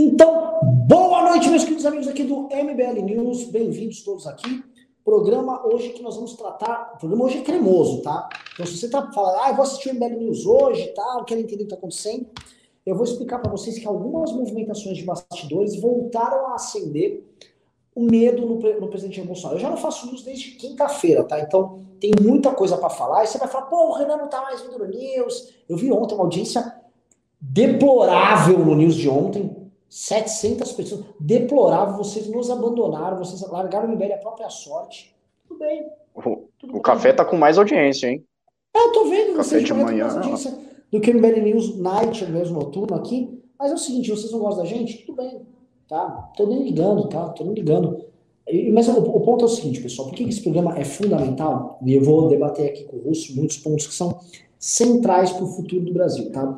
Então, boa noite, meus queridos amigos aqui do MBL News. Bem-vindos todos aqui. Programa hoje que nós vamos tratar. O programa hoje é cremoso, tá? Então, se você tá falando, ah, eu vou assistir o MBL News hoje e tal, quero entender o que tá acontecendo, eu vou explicar para vocês que algumas movimentações de bastidores voltaram a acender o medo no, no presidente Bolsonaro. Eu já não faço news desde quinta-feira, tá? Então, tem muita coisa para falar. E você vai falar, pô, o Renan não tá mais vindo no News. Eu vi ontem uma audiência deplorável no News de ontem 700 pessoas. Deplorável, vocês nos abandonaram, vocês largaram o MBL a própria sorte. Tudo bem. O, o café tá com mais audiência, hein? É, eu tô vendo. Café de manhã. Mais audiência do que o MBL News Night, mesmo noturno aqui. Mas é o seguinte, vocês não gostam da gente? Tudo bem. Tá? Tô nem ligando, tá? Tô nem ligando. Mas o, o ponto é o seguinte, pessoal. Por que esse programa é fundamental? E eu vou debater aqui com o Russo muitos pontos que são centrais para o futuro do Brasil, tá?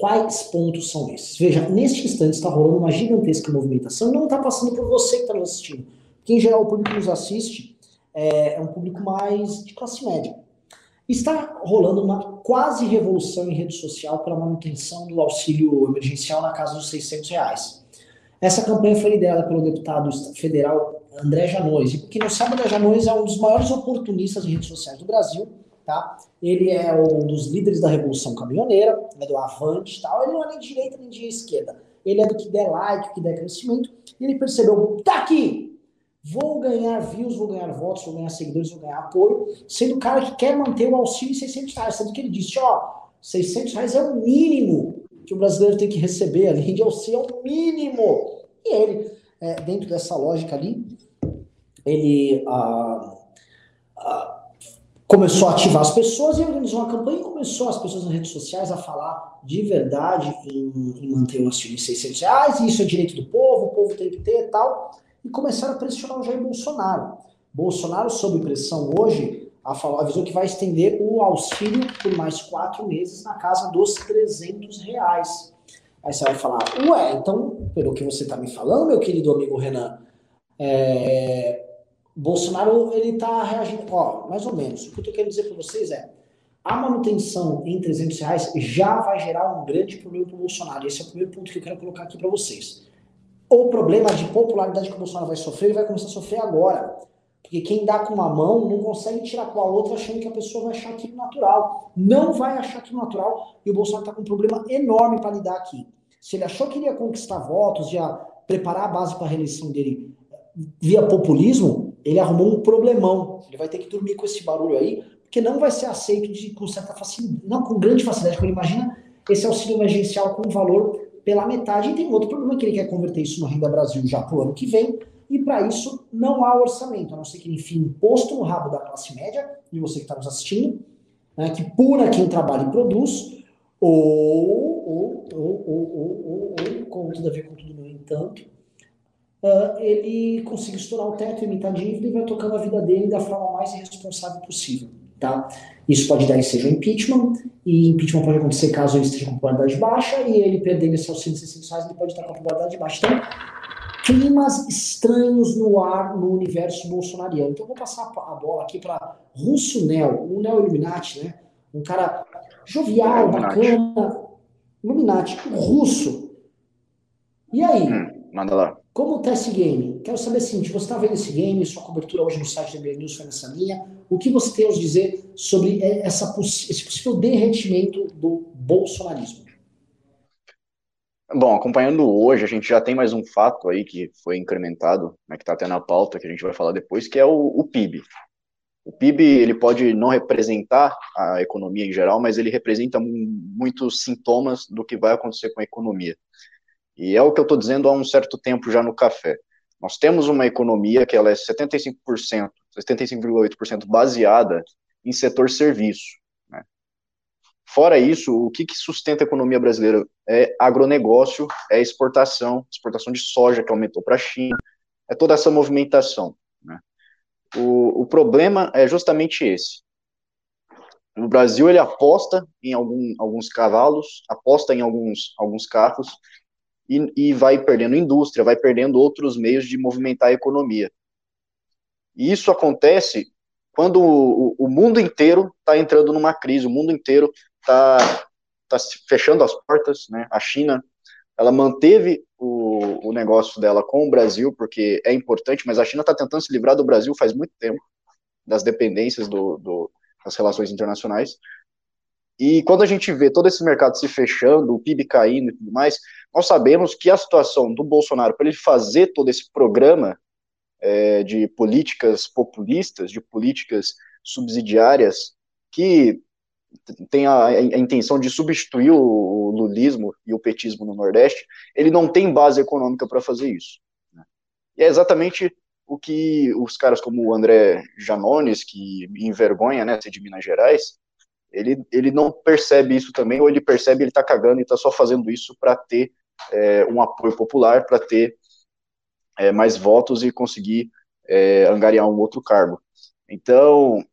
Quais pontos são esses? Veja, neste instante está rolando uma gigantesca movimentação, não está passando por você que está nos assistindo. Porque, em geral, o público que nos assiste é, é um público mais de classe média. Está rolando uma quase revolução em rede social pela manutenção do auxílio emergencial na casa dos 600 reais. Essa campanha foi liderada pelo deputado federal André Janones. E quem não sabe, André Janones é um dos maiores oportunistas de redes sociais do Brasil tá? Ele é um dos líderes da Revolução Caminhoneira, é do Avante tal. Ele não é nem de direita nem de esquerda. Ele é do que der like, que der crescimento. E ele percebeu, tá aqui! Vou ganhar views, vou ganhar votos, vou ganhar seguidores, vou ganhar apoio, sendo o cara que quer manter o auxílio em 600 reais. Sendo que ele disse, ó, 600 reais é o mínimo que o brasileiro tem que receber ali de auxílio, é o mínimo. E ele, é, dentro dessa lógica ali, ele... Ah, ah, começou a ativar as pessoas e organizou uma campanha e começou as pessoas nas redes sociais a falar de verdade em, em manter o auxílio de 600 reais, e isso é direito do povo, o povo tem que ter e tal, e começaram a pressionar o Jair Bolsonaro. Bolsonaro, sob pressão hoje, avisou que vai estender o auxílio por mais quatro meses na casa dos 300 reais. Aí você vai falar, ué, então, pelo que você está me falando, meu querido amigo Renan, é, Bolsonaro ele está reagindo, ó, mais ou menos. O que eu estou querendo dizer para vocês é, a manutenção em 300 reais já vai gerar um grande problema para o Bolsonaro. Esse é o primeiro ponto que eu quero colocar aqui para vocês. O problema de popularidade que o Bolsonaro vai sofrer, ele vai começar a sofrer agora. Porque quem dá com uma mão não consegue tirar com a outra achando que a pessoa vai achar aquilo natural. Não vai achar aquilo natural e o Bolsonaro está com um problema enorme para lidar aqui. Se ele achou que iria conquistar votos, ia preparar a base para a reeleição dele via populismo, ele arrumou um problemão. Ele vai ter que dormir com esse barulho aí, porque não vai ser aceito de, com certa facilidade, não com grande facilidade, porque imagina esse auxílio emergencial com valor pela metade. E tem outro problema que ele quer converter isso no Renda Brasil já para o ano que vem, e para isso não há orçamento, a não ser que ele enfie imposto no rabo da classe média, e você que está nos assistindo, né, que puna quem trabalha e produz, ou, ou, ou, ou, ou, ou, ou com tudo a ver com tudo, no entanto, uh, ele consiga estourar o teto, imitar dívida e vai tocando a vida dele da forma mais irresponsável possível. Tá? Isso pode dar seja um impeachment, e impeachment pode acontecer caso ele esteja com popularidade baixa, e ele perdendo esse auxílio de 600 reais, ele pode estar com a popularidade baixa. Então, climas estranhos no ar no universo bolsonariano. Então, eu vou passar a bola aqui para Russo Nel, o Neo Illuminati, né? Um cara jovial, bacana, Illuminati, russo. E aí? Hum, manda lá. Como está esse game? Quero saber assim, você está vendo esse game, sua cobertura hoje no site da BR News foi nessa linha. O que você tem a dizer sobre essa, esse possível derretimento do bolsonarismo? Bom, acompanhando hoje, a gente já tem mais um fato aí que foi incrementado, né, que está até na pauta, que a gente vai falar depois, que é o, o PIB. O PIB ele pode não representar a economia em geral, mas ele representa muitos sintomas do que vai acontecer com a economia. E é o que eu estou dizendo há um certo tempo já no café. Nós temos uma economia que ela é 75%, 75,8% baseada em setor serviço. Né? Fora isso, o que, que sustenta a economia brasileira? É agronegócio, é exportação, exportação de soja que aumentou para a China, é toda essa movimentação. Né? O, o problema é justamente esse. O Brasil ele aposta em algum, alguns cavalos, aposta em alguns, alguns carros e, e vai perdendo indústria, vai perdendo outros meios de movimentar a economia. E isso acontece quando o, o mundo inteiro está entrando numa crise, o mundo inteiro está tá fechando as portas, né? A China ela manteve o, o negócio dela com o Brasil, porque é importante, mas a China está tentando se livrar do Brasil faz muito tempo, das dependências do, do, das relações internacionais. E quando a gente vê todo esse mercado se fechando, o PIB caindo e tudo mais, nós sabemos que a situação do Bolsonaro, para ele fazer todo esse programa é, de políticas populistas, de políticas subsidiárias, que tem a, a, intenção de substituir o, lulismo e o petismo no Nordeste, ele não tem base econômica para fazer isso. Né? E é exatamente o que os caras como o André Janones, que envergonha né, ser de Minas Gerais, ele, ele não percebe isso também, ou ele percebe ele está cagando e está só fazendo isso para ter é, um apoio popular, para ter é, mais votos e conseguir é, angariar um outro cargo. Então,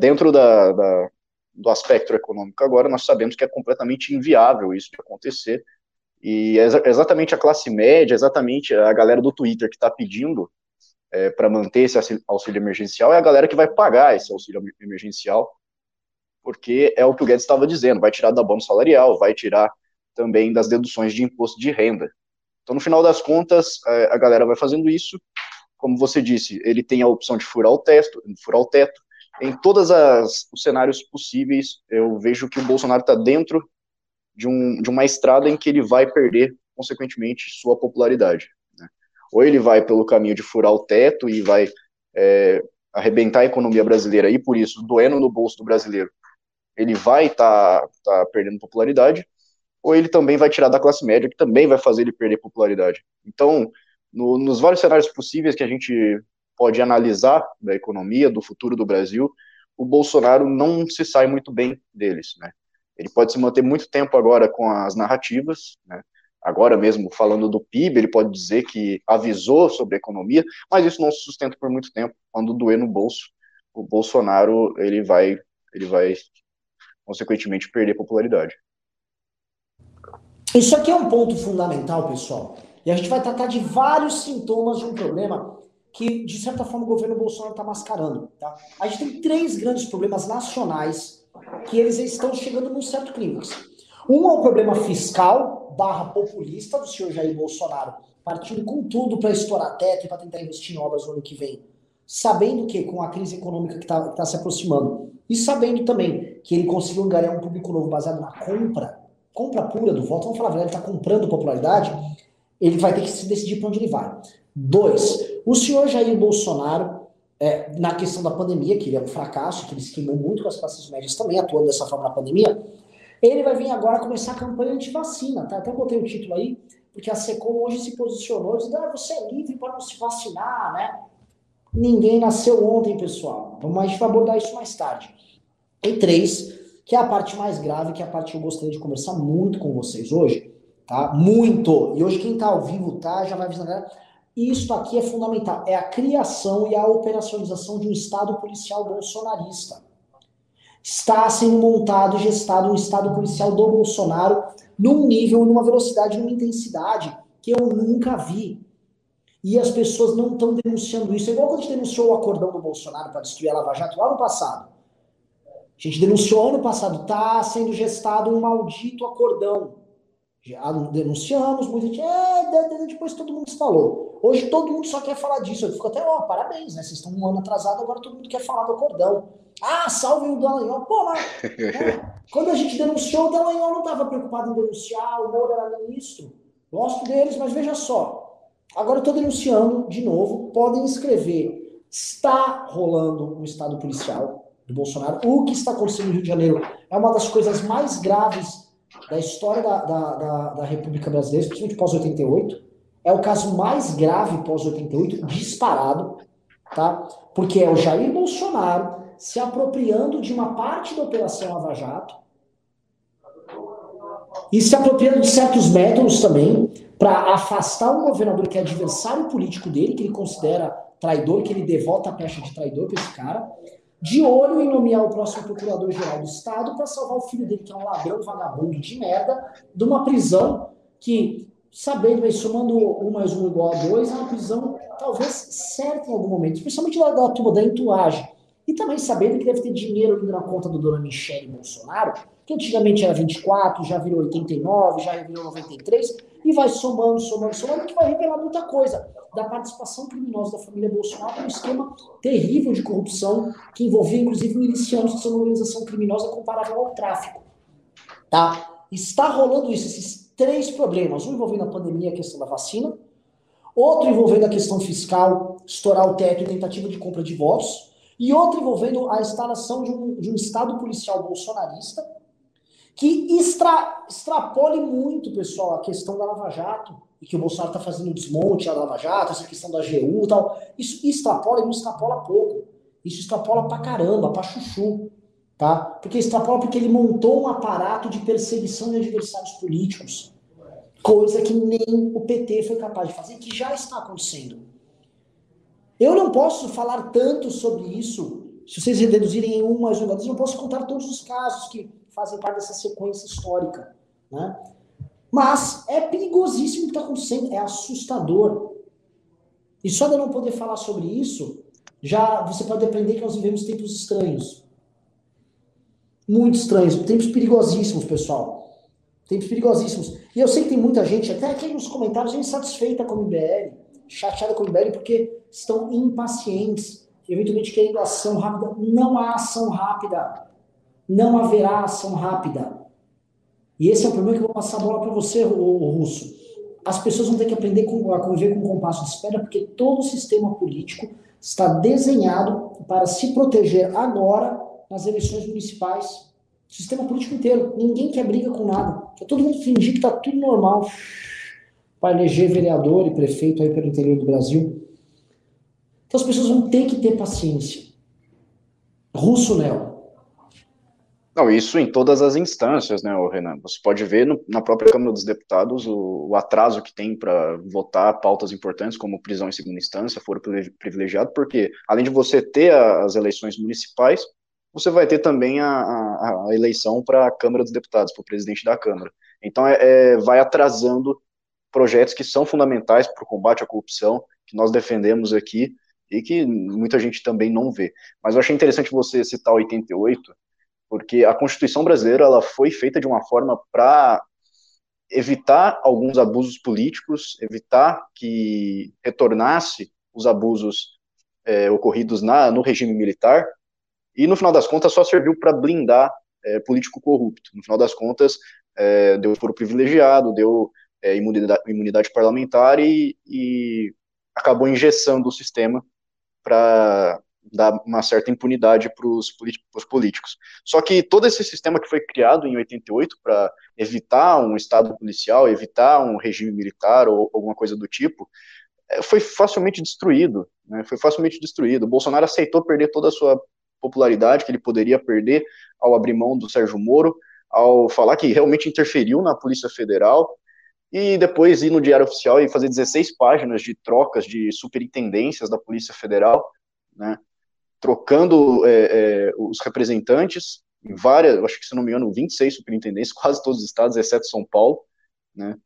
dentro da, da, do aspecto econômico agora, nós sabemos que é completamente inviável isso de acontecer, e é exatamente a classe média, exatamente a galera do Twitter que está pedindo para manter esse auxílio emergencial, é a galera que vai pagar esse auxílio emergencial, porque é o que o Guedes estava dizendo, vai tirar da bônus salarial, vai tirar também das deduções de imposto de renda. Então, no final das contas, é, a galera vai fazendo isso. Como você disse, ele tem a opção de furar o teto, furar o teto. Em todos os cenários possíveis, eu vejo que o Bolsonaro está dentro de, um, de uma estrada em que ele vai perder, consequentemente, sua popularidade. Né? Ou ele vai pelo caminho de furar o teto e vai é, arrebentar a economia brasileira e, por isso, doendo no bolso do brasileiro, ele vai estar tá, tá perdendo popularidade, ou ele também vai tirar da classe média, que também vai fazer ele perder popularidade. Então, no, nos vários cenários possíveis que a gente pode analisar da economia, do futuro do Brasil, o Bolsonaro não se sai muito bem deles, né? Ele pode se manter muito tempo agora com as narrativas, né? Agora mesmo, falando do PIB, ele pode dizer que avisou sobre a economia, mas isso não se sustenta por muito tempo. Quando doer no bolso, o Bolsonaro ele vai, ele vai consequentemente, perder popularidade. Isso aqui é um ponto fundamental, pessoal. E a gente vai tratar de vários sintomas de um problema que, de certa forma, o governo Bolsonaro está mascarando. Tá? A gente tem três grandes problemas nacionais que eles estão chegando num certo clímax. Um é o problema fiscal barra populista do senhor Jair Bolsonaro, partindo com tudo para estourar teto e para tentar investir em obras no ano que vem sabendo que com a crise econômica que está tá se aproximando e sabendo também que ele conseguiu angariar um público novo baseado na compra, compra pura do voto, vamos falar ele está comprando popularidade, ele vai ter que se decidir para onde ele vai. Dois, o senhor Jair Bolsonaro, é, na questão da pandemia, que ele é um fracasso, que ele se queimou muito com as classes médias também, atuando dessa forma na pandemia, ele vai vir agora começar a campanha anti-vacina, tá? Até botei o título aí, porque a SECOM hoje se posicionou, dizendo, ah, você é livre para não se vacinar, né? Ninguém nasceu ontem, pessoal. Vamos, a gente vai abordar isso mais tarde. E três, que é a parte mais grave, que é a parte que eu gostaria de conversar muito com vocês hoje, tá? Muito! E hoje quem tá ao vivo, tá? Já vai avisando galera. Isso aqui é fundamental. É a criação e a operacionalização de um Estado policial bolsonarista. Está sendo montado e gestado um Estado policial do Bolsonaro num nível, numa velocidade, numa intensidade que eu nunca vi. E as pessoas não estão denunciando isso. É igual quando denunciou o acordão do Bolsonaro para destruir a Lava Jato lá no passado. A gente denunciou ano passado, está sendo gestado um maldito acordão. Já denunciamos, muita gente, é, depois todo mundo se falou. Hoje todo mundo só quer falar disso. Eu fico até, ó, parabéns, né? Vocês estão um ano atrasado, agora todo mundo quer falar do acordão. Ah, salve o Dallagnol. Pô, mas né? quando a gente denunciou, o Dallagnol não estava preocupado em denunciar, o Moro era ministro. Gosto deles, mas veja só, Agora eu estou denunciando de novo. Podem escrever. Está rolando um estado policial do Bolsonaro. O que está acontecendo no Rio de Janeiro é uma das coisas mais graves da história da, da, da, da República Brasileira, principalmente pós-88. É o caso mais grave pós-88, disparado, tá? Porque é o Jair Bolsonaro se apropriando de uma parte da Operação Lava Jato e se apropriando de certos métodos também para afastar um governador que é adversário político dele, que ele considera traidor, que ele devota a pecha de traidor para esse cara, de olho em nomear o próximo procurador-geral do Estado para salvar o filho dele, que é um ladrão vagabundo de merda, de uma prisão que, sabendo, aí, somando um mais um igual a dois, é uma prisão talvez certa em algum momento, especialmente lá da turma da entourage. E também sabendo que deve ter dinheiro indo na conta do dona Michele Bolsonaro, que antigamente era 24, já virou 89, já virou 93, e vai somando, somando, somando, que vai revelar muita coisa da participação criminosa da família Bolsonaro num esquema terrível de corrupção que envolvia, inclusive, milicianos, que são uma organização criminosa comparável ao tráfico. Tá? Está rolando isso, esses três problemas. Um envolvendo a pandemia, a questão da vacina. Outro envolvendo a questão fiscal, estourar o teto e tentativa de compra de votos. E outro envolvendo a instalação de um, de um Estado policial bolsonarista que extra, extrapole muito, pessoal, a questão da Lava Jato, e que o Bolsonaro está fazendo desmonte da Lava Jato, essa questão da AGU e tal. Isso extrapola e não extrapola pouco. Isso extrapola pra caramba, pra chuchu. Tá? Porque extrapola porque ele montou um aparato de perseguição de adversários políticos. Coisa que nem o PT foi capaz de fazer, que já está acontecendo. Eu não posso falar tanto sobre isso, se vocês reduzirem em um mais um, eu não posso contar todos os casos que fazem parte dessa sequência histórica. Né? Mas é perigosíssimo o que está acontecendo, é assustador. E só de eu não poder falar sobre isso, já você pode aprender que nós vivemos tempos estranhos. Muito estranhos, tempos perigosíssimos, pessoal. Tempos perigosíssimos. E eu sei que tem muita gente, até aqui nos comentários, insatisfeita com o MBL, chateada com o MBL, porque estão impacientes, eventualmente querendo ação rápida. Não há ação rápida. Não haverá ação rápida. E esse é o problema que eu vou passar a bola para você, o, Russo. As pessoas vão ter que aprender a conviver com o compasso de espera, porque todo o sistema político está desenhado para se proteger agora nas eleições municipais. O sistema político inteiro. Ninguém quer briga com nada. Quer todo mundo fingir que está tudo normal para eleger vereador e prefeito aí pelo interior do Brasil. Então as pessoas vão ter que ter paciência. Russo Neo. Não, isso em todas as instâncias, né, Renan? Você pode ver no, na própria Câmara dos Deputados o, o atraso que tem para votar pautas importantes como prisão em segunda instância, foro privilegiado, porque além de você ter a, as eleições municipais, você vai ter também a, a, a eleição para a Câmara dos Deputados, para o presidente da Câmara. Então, é, é, vai atrasando projetos que são fundamentais para o combate à corrupção, que nós defendemos aqui e que muita gente também não vê. Mas eu achei interessante você citar 88, porque a Constituição brasileira ela foi feita de uma forma para evitar alguns abusos políticos, evitar que retornasse os abusos é, ocorridos na, no regime militar, e no final das contas só serviu para blindar é, político corrupto. No final das contas, é, deu foro privilegiado, deu é, imunidade, imunidade, parlamentar e, e acabou engessando o sistema para dar uma certa impunidade para os políticos. Só que todo esse sistema que foi criado em 88 para evitar um estado policial, evitar um regime militar ou alguma coisa do tipo, é, foi facilmente destruído, né? Foi facilmente destruído. O Bolsonaro aceitou perder toda a sua popularidade que ele poderia perder ao abrir mão do Sérgio Moro, ao falar que realmente interferiu na Polícia Federal e depois ir no Diário Oficial e fazer 16 páginas de trocas de superintendências da Polícia Federal, né? Trocando é, é, os representantes em várias, acho que se não me engano, 26 superintendentes, quase todos os estados, exceto São Paulo, né?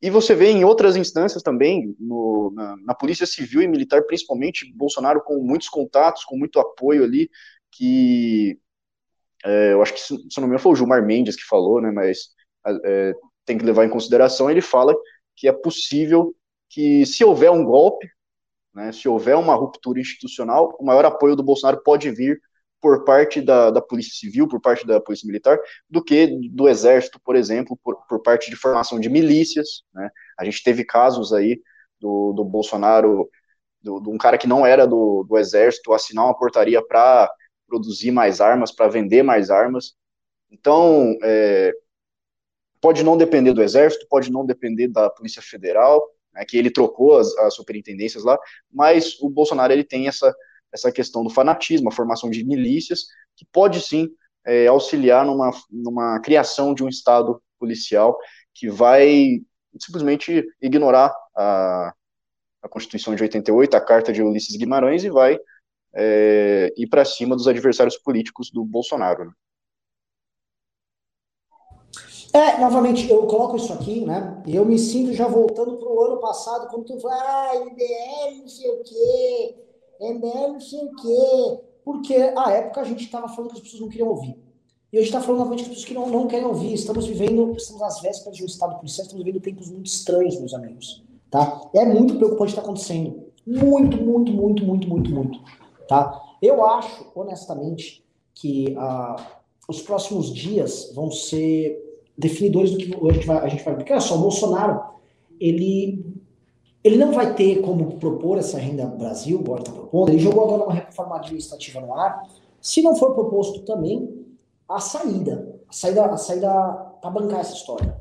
E você vê em outras instâncias também, no, na, na, Polícia Civil e Militar, principalmente, Bolsonaro com muitos contatos, com muito apoio ali, que é, eu acho que, se, se não me engano, foi o Gilmar Mendes que falou, né, mas é, tem que levar em consideração, ele fala que é possível que, se houver um golpe, né, se houver uma ruptura institucional, o maior apoio do Bolsonaro pode vir por parte da, da Polícia Civil, por parte da Polícia Militar, do que do Exército, por exemplo, por, por parte de formação de milícias. Né? A gente teve casos aí do, do Bolsonaro, de um cara que não era do, do Exército, assinar uma portaria para produzir mais armas, para vender mais armas. Então, é, pode não depender do Exército, pode não depender da Polícia Federal, né, que ele trocou as, as, superintendências lá, mas o Bolsonaro ele tem essa, essa questão do fanatismo, a formação de milícias, que pode sim é, auxiliar numa, numa criação de um Estado policial que vai simplesmente ignorar a, a Constituição de 88, a Carta de Ulisses Guimarães, e vai é, ir para cima dos adversários políticos do Bolsonaro. Né? É, novamente, eu coloco isso aqui, né? E eu me sinto já voltando para o ano passado, quando tu fala, ah, MBL não sei o quê, MBL não sei o quê. Porque a época a gente estava falando que as pessoas não queriam ouvir. E a gente está falando novamente com pessoas que não, não querem ouvir. Estamos vivendo, estamos às vésperas de um estado policial, estamos vivendo tempos muito estranhos, meus amigos. Tá? É muito preocupante o que está acontecendo. Muito, muito, muito, muito, muito, muito. Tá? Eu acho, honestamente, que uh, os próximos dias vão ser definidores do que a gente vai, a gente vai porque olha só, o Bolsonaro, ele, ele não vai ter como propor essa renda Brasil, agora está propondo, ele jogou agora uma reforma administrativa no ar, se não for proposto também a saída, a saída, a saída para bancar essa história.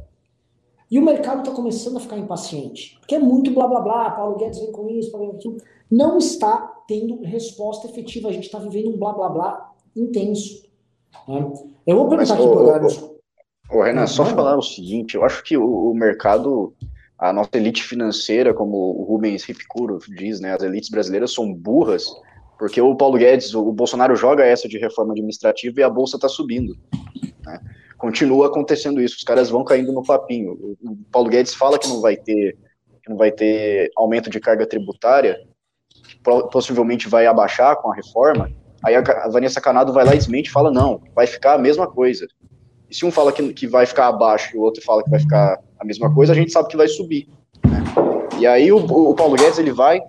E o mercado está começando a ficar impaciente, porque é muito blá blá blá, Paulo Guedes vem com isso, Paulo Guedes, não está tendo resposta efetiva, a gente está vivendo um blá blá blá intenso. Né? Eu vou perguntar Mas, aqui para galera. Ô, Renan, só falar o seguinte, eu acho que o, o, mercado, a nossa elite financeira, como o Rubens Ripcuro diz, né, as elites brasileiras são burras, porque o Paulo Guedes, o Bolsonaro joga essa de reforma administrativa e a bolsa está subindo. Né? Continua acontecendo isso, os caras vão caindo no papinho. O, Paulo Guedes fala que não vai ter, que não vai ter aumento de carga tributária, que possivelmente vai abaixar com a reforma. Aí a, a Vanessa Canado vai lá e desmente e fala não, vai ficar a mesma coisa. E se um fala que, que vai ficar abaixo e o outro fala que vai ficar a mesma coisa, a gente sabe que vai subir. Né? E aí o, o, Paulo Guedes ele vai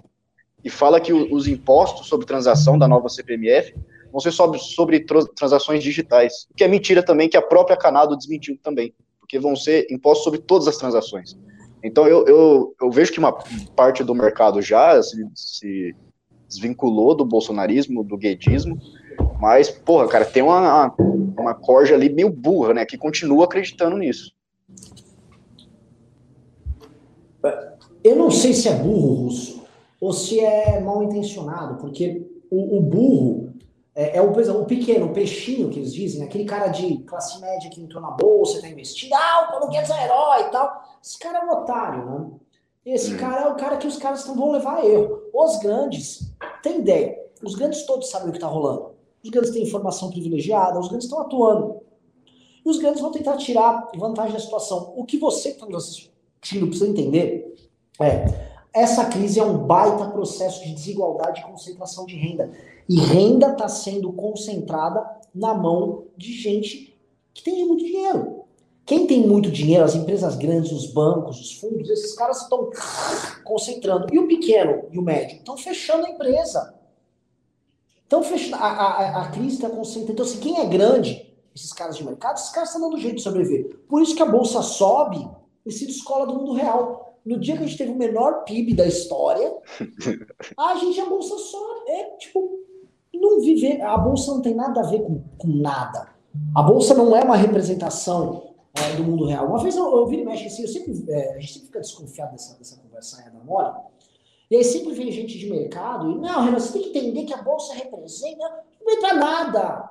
e fala que o, os impostos sobre transação da nova CPMF vão ser sobre, sobre transações digitais. O que é mentira também, que a própria Canado desmentiu também, porque vão ser impostos sobre todas as transações. Então eu, eu, eu vejo que uma parte do mercado já se, se desvinculou do bolsonarismo, do guedismo, mas, porra, cara, tem uma, uma corja ali meio burra, né, que continua acreditando nisso. Eu não sei se é burro, Russo, ou se é mal intencionado, porque o, o burro é, é, o, o pequeno, o peixinho que eles dizem, aquele cara de classe média que entrou na bolsa, tá investindo, ah, o Paulo Guedes é herói e tal. Esse cara é um otário, né? Esse hum. cara é o cara que os caras não vão levar a erro. Os grandes, tem ideia, os grandes todos sabem o que tá rolando. Os grandes têm informação privilegiada, os grandes estão atuando. E os grandes vão tentar tirar vantagem da situação. O que você que está nos assistindo precisa entender é essa crise é um baita processo de desigualdade e concentração de renda. E renda está sendo concentrada na mão de gente que tem muito dinheiro. Quem tem muito dinheiro, as empresas grandes, os bancos, os fundos, esses caras estão concentrando. E o pequeno e o médio estão fechando a empresa. Então, a, a, a crise está concentrada. Então, assim, quem é grande, esses caras de mercado, esses caras estão dando jeito de sobreviver. Por isso que a bolsa sobe e se descola do mundo real. No dia que a gente teve o menor PIB da história, a gente, a bolsa sobe. É, tipo, não viver. A bolsa não tem nada a ver com, com nada. A bolsa não é uma representação é, do mundo real. Uma vez eu, eu vi e mexe assim, eu sempre, é, a gente sempre fica desconfiado dessa, dessa conversa aí da mole. E aí sempre vem gente de mercado e, não, Renan, você tem que entender que a bolsa representa. Não entra nada.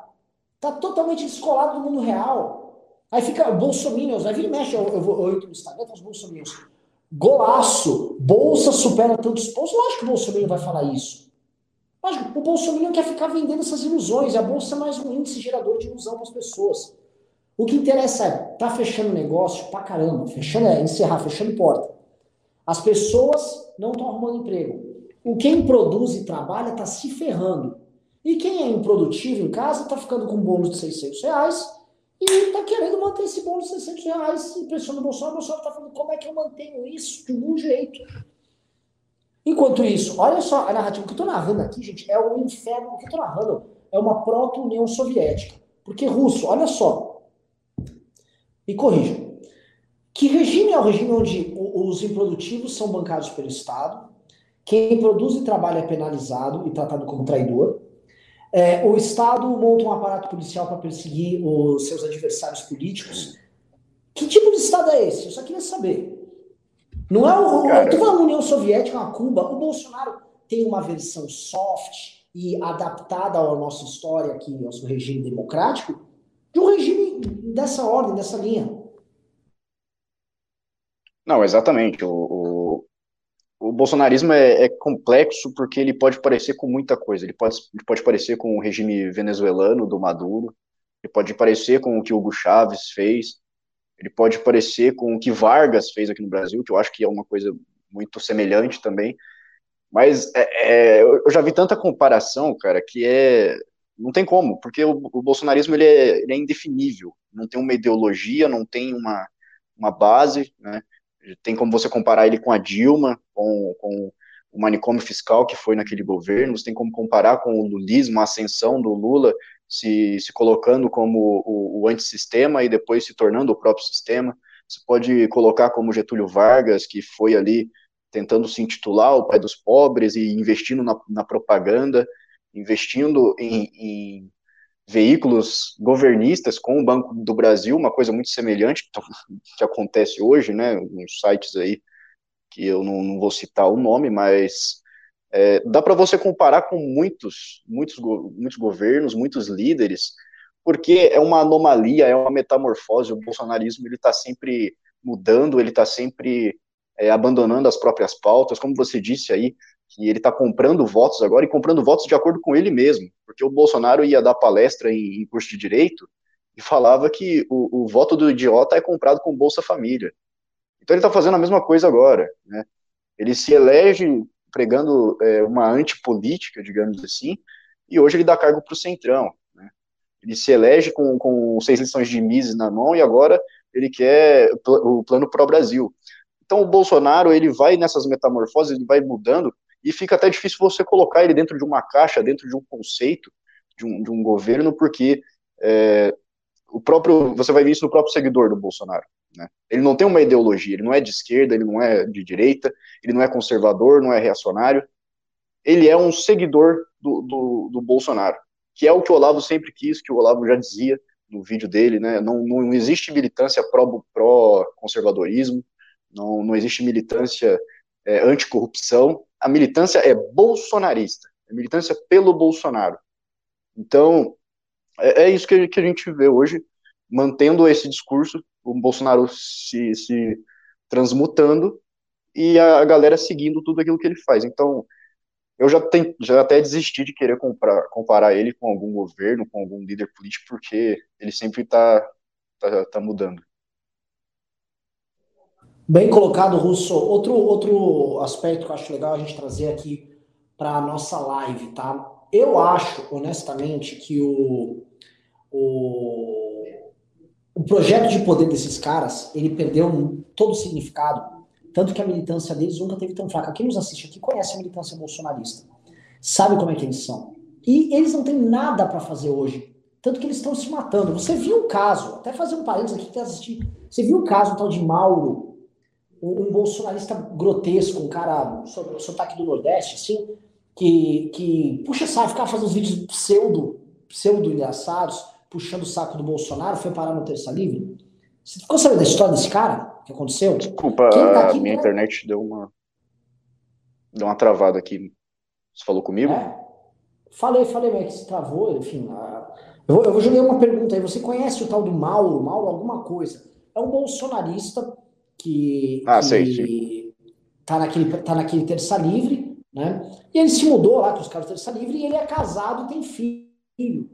Tá totalmente descolado do mundo real. Aí fica bolsominions, aí vira e mexe, eu, eu, eu, entro no Instagram, tem os bolsominions. Golaço! Bolsa supera tantos pontos. Lógico que o Bolsonaro vai falar isso. Lógico, o Bolsonaro quer ficar vendendo essas ilusões. A bolsa é mais um índice gerador de ilusão para as pessoas. O que interessa é, tá fechando negócio pra caramba, fechando é encerrar, fechando porta. As pessoas não estão arrumando emprego. O quem produz e trabalha está se ferrando. E quem é improdutivo em casa está ficando com um bônus de 600 reais e está querendo manter esse bônus de 600 reais e pressionando o Bolsonaro. O Bolsonaro está falando como é que eu mantenho isso de algum jeito. Enquanto isso, olha só a narrativa. Que eu estou narrando aqui, gente, é o inferno. O que eu estou narrando é uma proto-União Soviética. Porque russo, olha só. Me corrija. Que regime é o regime onde os improdutivos são bancados pelo Estado, quem produz e trabalha é penalizado e tratado como traidor, é, o Estado monta um aparato policial para perseguir os seus adversários políticos. Que tipo de Estado é esse? Eu só queria saber. Não é o. Cara... Tu a União Soviética, a Cuba. O Bolsonaro tem uma versão soft e adaptada à nossa história aqui, ao nosso regime democrático, de um regime dessa ordem, dessa linha. Não, exatamente. O, o, o bolsonarismo é, é, complexo porque ele pode parecer com muita coisa. Ele pode, ele pode parecer com o regime venezuelano do Maduro, ele pode parecer com o que Hugo Chávez fez, ele pode parecer com o que Vargas fez aqui no Brasil, que eu acho que é uma coisa muito semelhante também. Mas é, é, eu já vi tanta comparação, cara, que é Não tem como, porque o, o bolsonarismo ele é, ele é, indefinível, não tem uma ideologia, não tem uma, uma base, né? Tem como você comparar ele com a Dilma, com, com o manicômio fiscal que foi naquele governo, você tem como comparar com o lulismo, a ascensão do Lula, se, se colocando como o, o antissistema e depois se tornando o próprio sistema. Você pode colocar como Getúlio Vargas, que foi ali tentando se intitular o pai dos pobres e investindo na, na propaganda, investindo em, em, veículos governistas com o Banco do Brasil, uma coisa muito semelhante que, acontece hoje, né, nos sites aí, que eu não, não vou citar o nome, mas é, dá para você comparar com muitos, muitos, muitos governos, muitos líderes, porque é uma anomalia, é uma metamorfose, o bolsonarismo ele está sempre mudando, ele está sempre é, abandonando as próprias pautas, como você disse aí, que ele está comprando votos agora e comprando votos de acordo com ele mesmo, porque o Bolsonaro ia dar palestra em, em curso de direito e falava que o, o, voto do idiota é comprado com Bolsa Família. Então ele está fazendo a mesma coisa agora, né? Ele se elege pregando é, uma antipolítica, digamos assim, e hoje ele dá cargo para o Centrão. Né? Ele se elege com, com seis lições de Mises na mão e agora ele quer o plano pró-Brasil. Então o Bolsonaro ele vai nessas metamorfoses, ele vai mudando e fica até difícil você colocar ele dentro de uma caixa, dentro de um conceito de um, de um governo, porque é, o próprio, você vai ver isso no próprio seguidor do Bolsonaro. Né? Ele não tem uma ideologia, ele não é de esquerda, ele não é de direita, ele não é conservador, não é reacionário. Ele é um seguidor do, do, do Bolsonaro, que é o que o Olavo sempre quis, que o Olavo já dizia no vídeo dele, né? Não, não existe militância pró-conservadorismo, pró não, não existe militância é, anticorrupção, a militância é bolsonarista, é militância pelo Bolsonaro. Então, é, é isso que, que, a gente vê hoje, mantendo esse discurso, o Bolsonaro se, se transmutando e a, a, galera seguindo tudo aquilo que ele faz. Então, eu já, tem, já até desisti de querer comprar, comparar ele com algum governo, com algum líder político, porque ele sempre está tá, tá mudando. Bem colocado, Russo. Outro, outro aspecto que eu acho legal a gente trazer aqui para a nossa live, tá? Eu acho, honestamente, que o, o, o projeto de poder desses caras, ele perdeu todo o significado, tanto que a militância deles nunca teve tão fraca. Quem nos assiste aqui conhece a militância bolsonarista, sabe como é que eles são. E eles não têm nada para fazer hoje, tanto que eles estão se matando. Você viu o caso, até fazer um parênteses aqui que assistir, você viu o caso tal de Mauro, um, bolsonarista grotesco, um cara, sotaque do Nordeste, assim, que, que puxa saco, ficava fazendo uns vídeos pseudo, pseudo engraçados, puxando o saco do Bolsonaro, foi parar no Terça Livre. Você ficou sabendo da história desse cara? O que aconteceu? Desculpa, tá aqui, minha internet deu uma deu uma travada aqui. Você falou comigo? É. Falei, falei, mas que se travou, enfim. Eu vou, eu vou jogar uma pergunta aí. Você conhece o tal do Mauro? Mauro alguma coisa? É um bolsonarista que, ah, que sei, sim. Tá, naquele, tá naquele terça livre, né? E ele se mudou lá com os caras do terça livre e ele é casado e tem filho.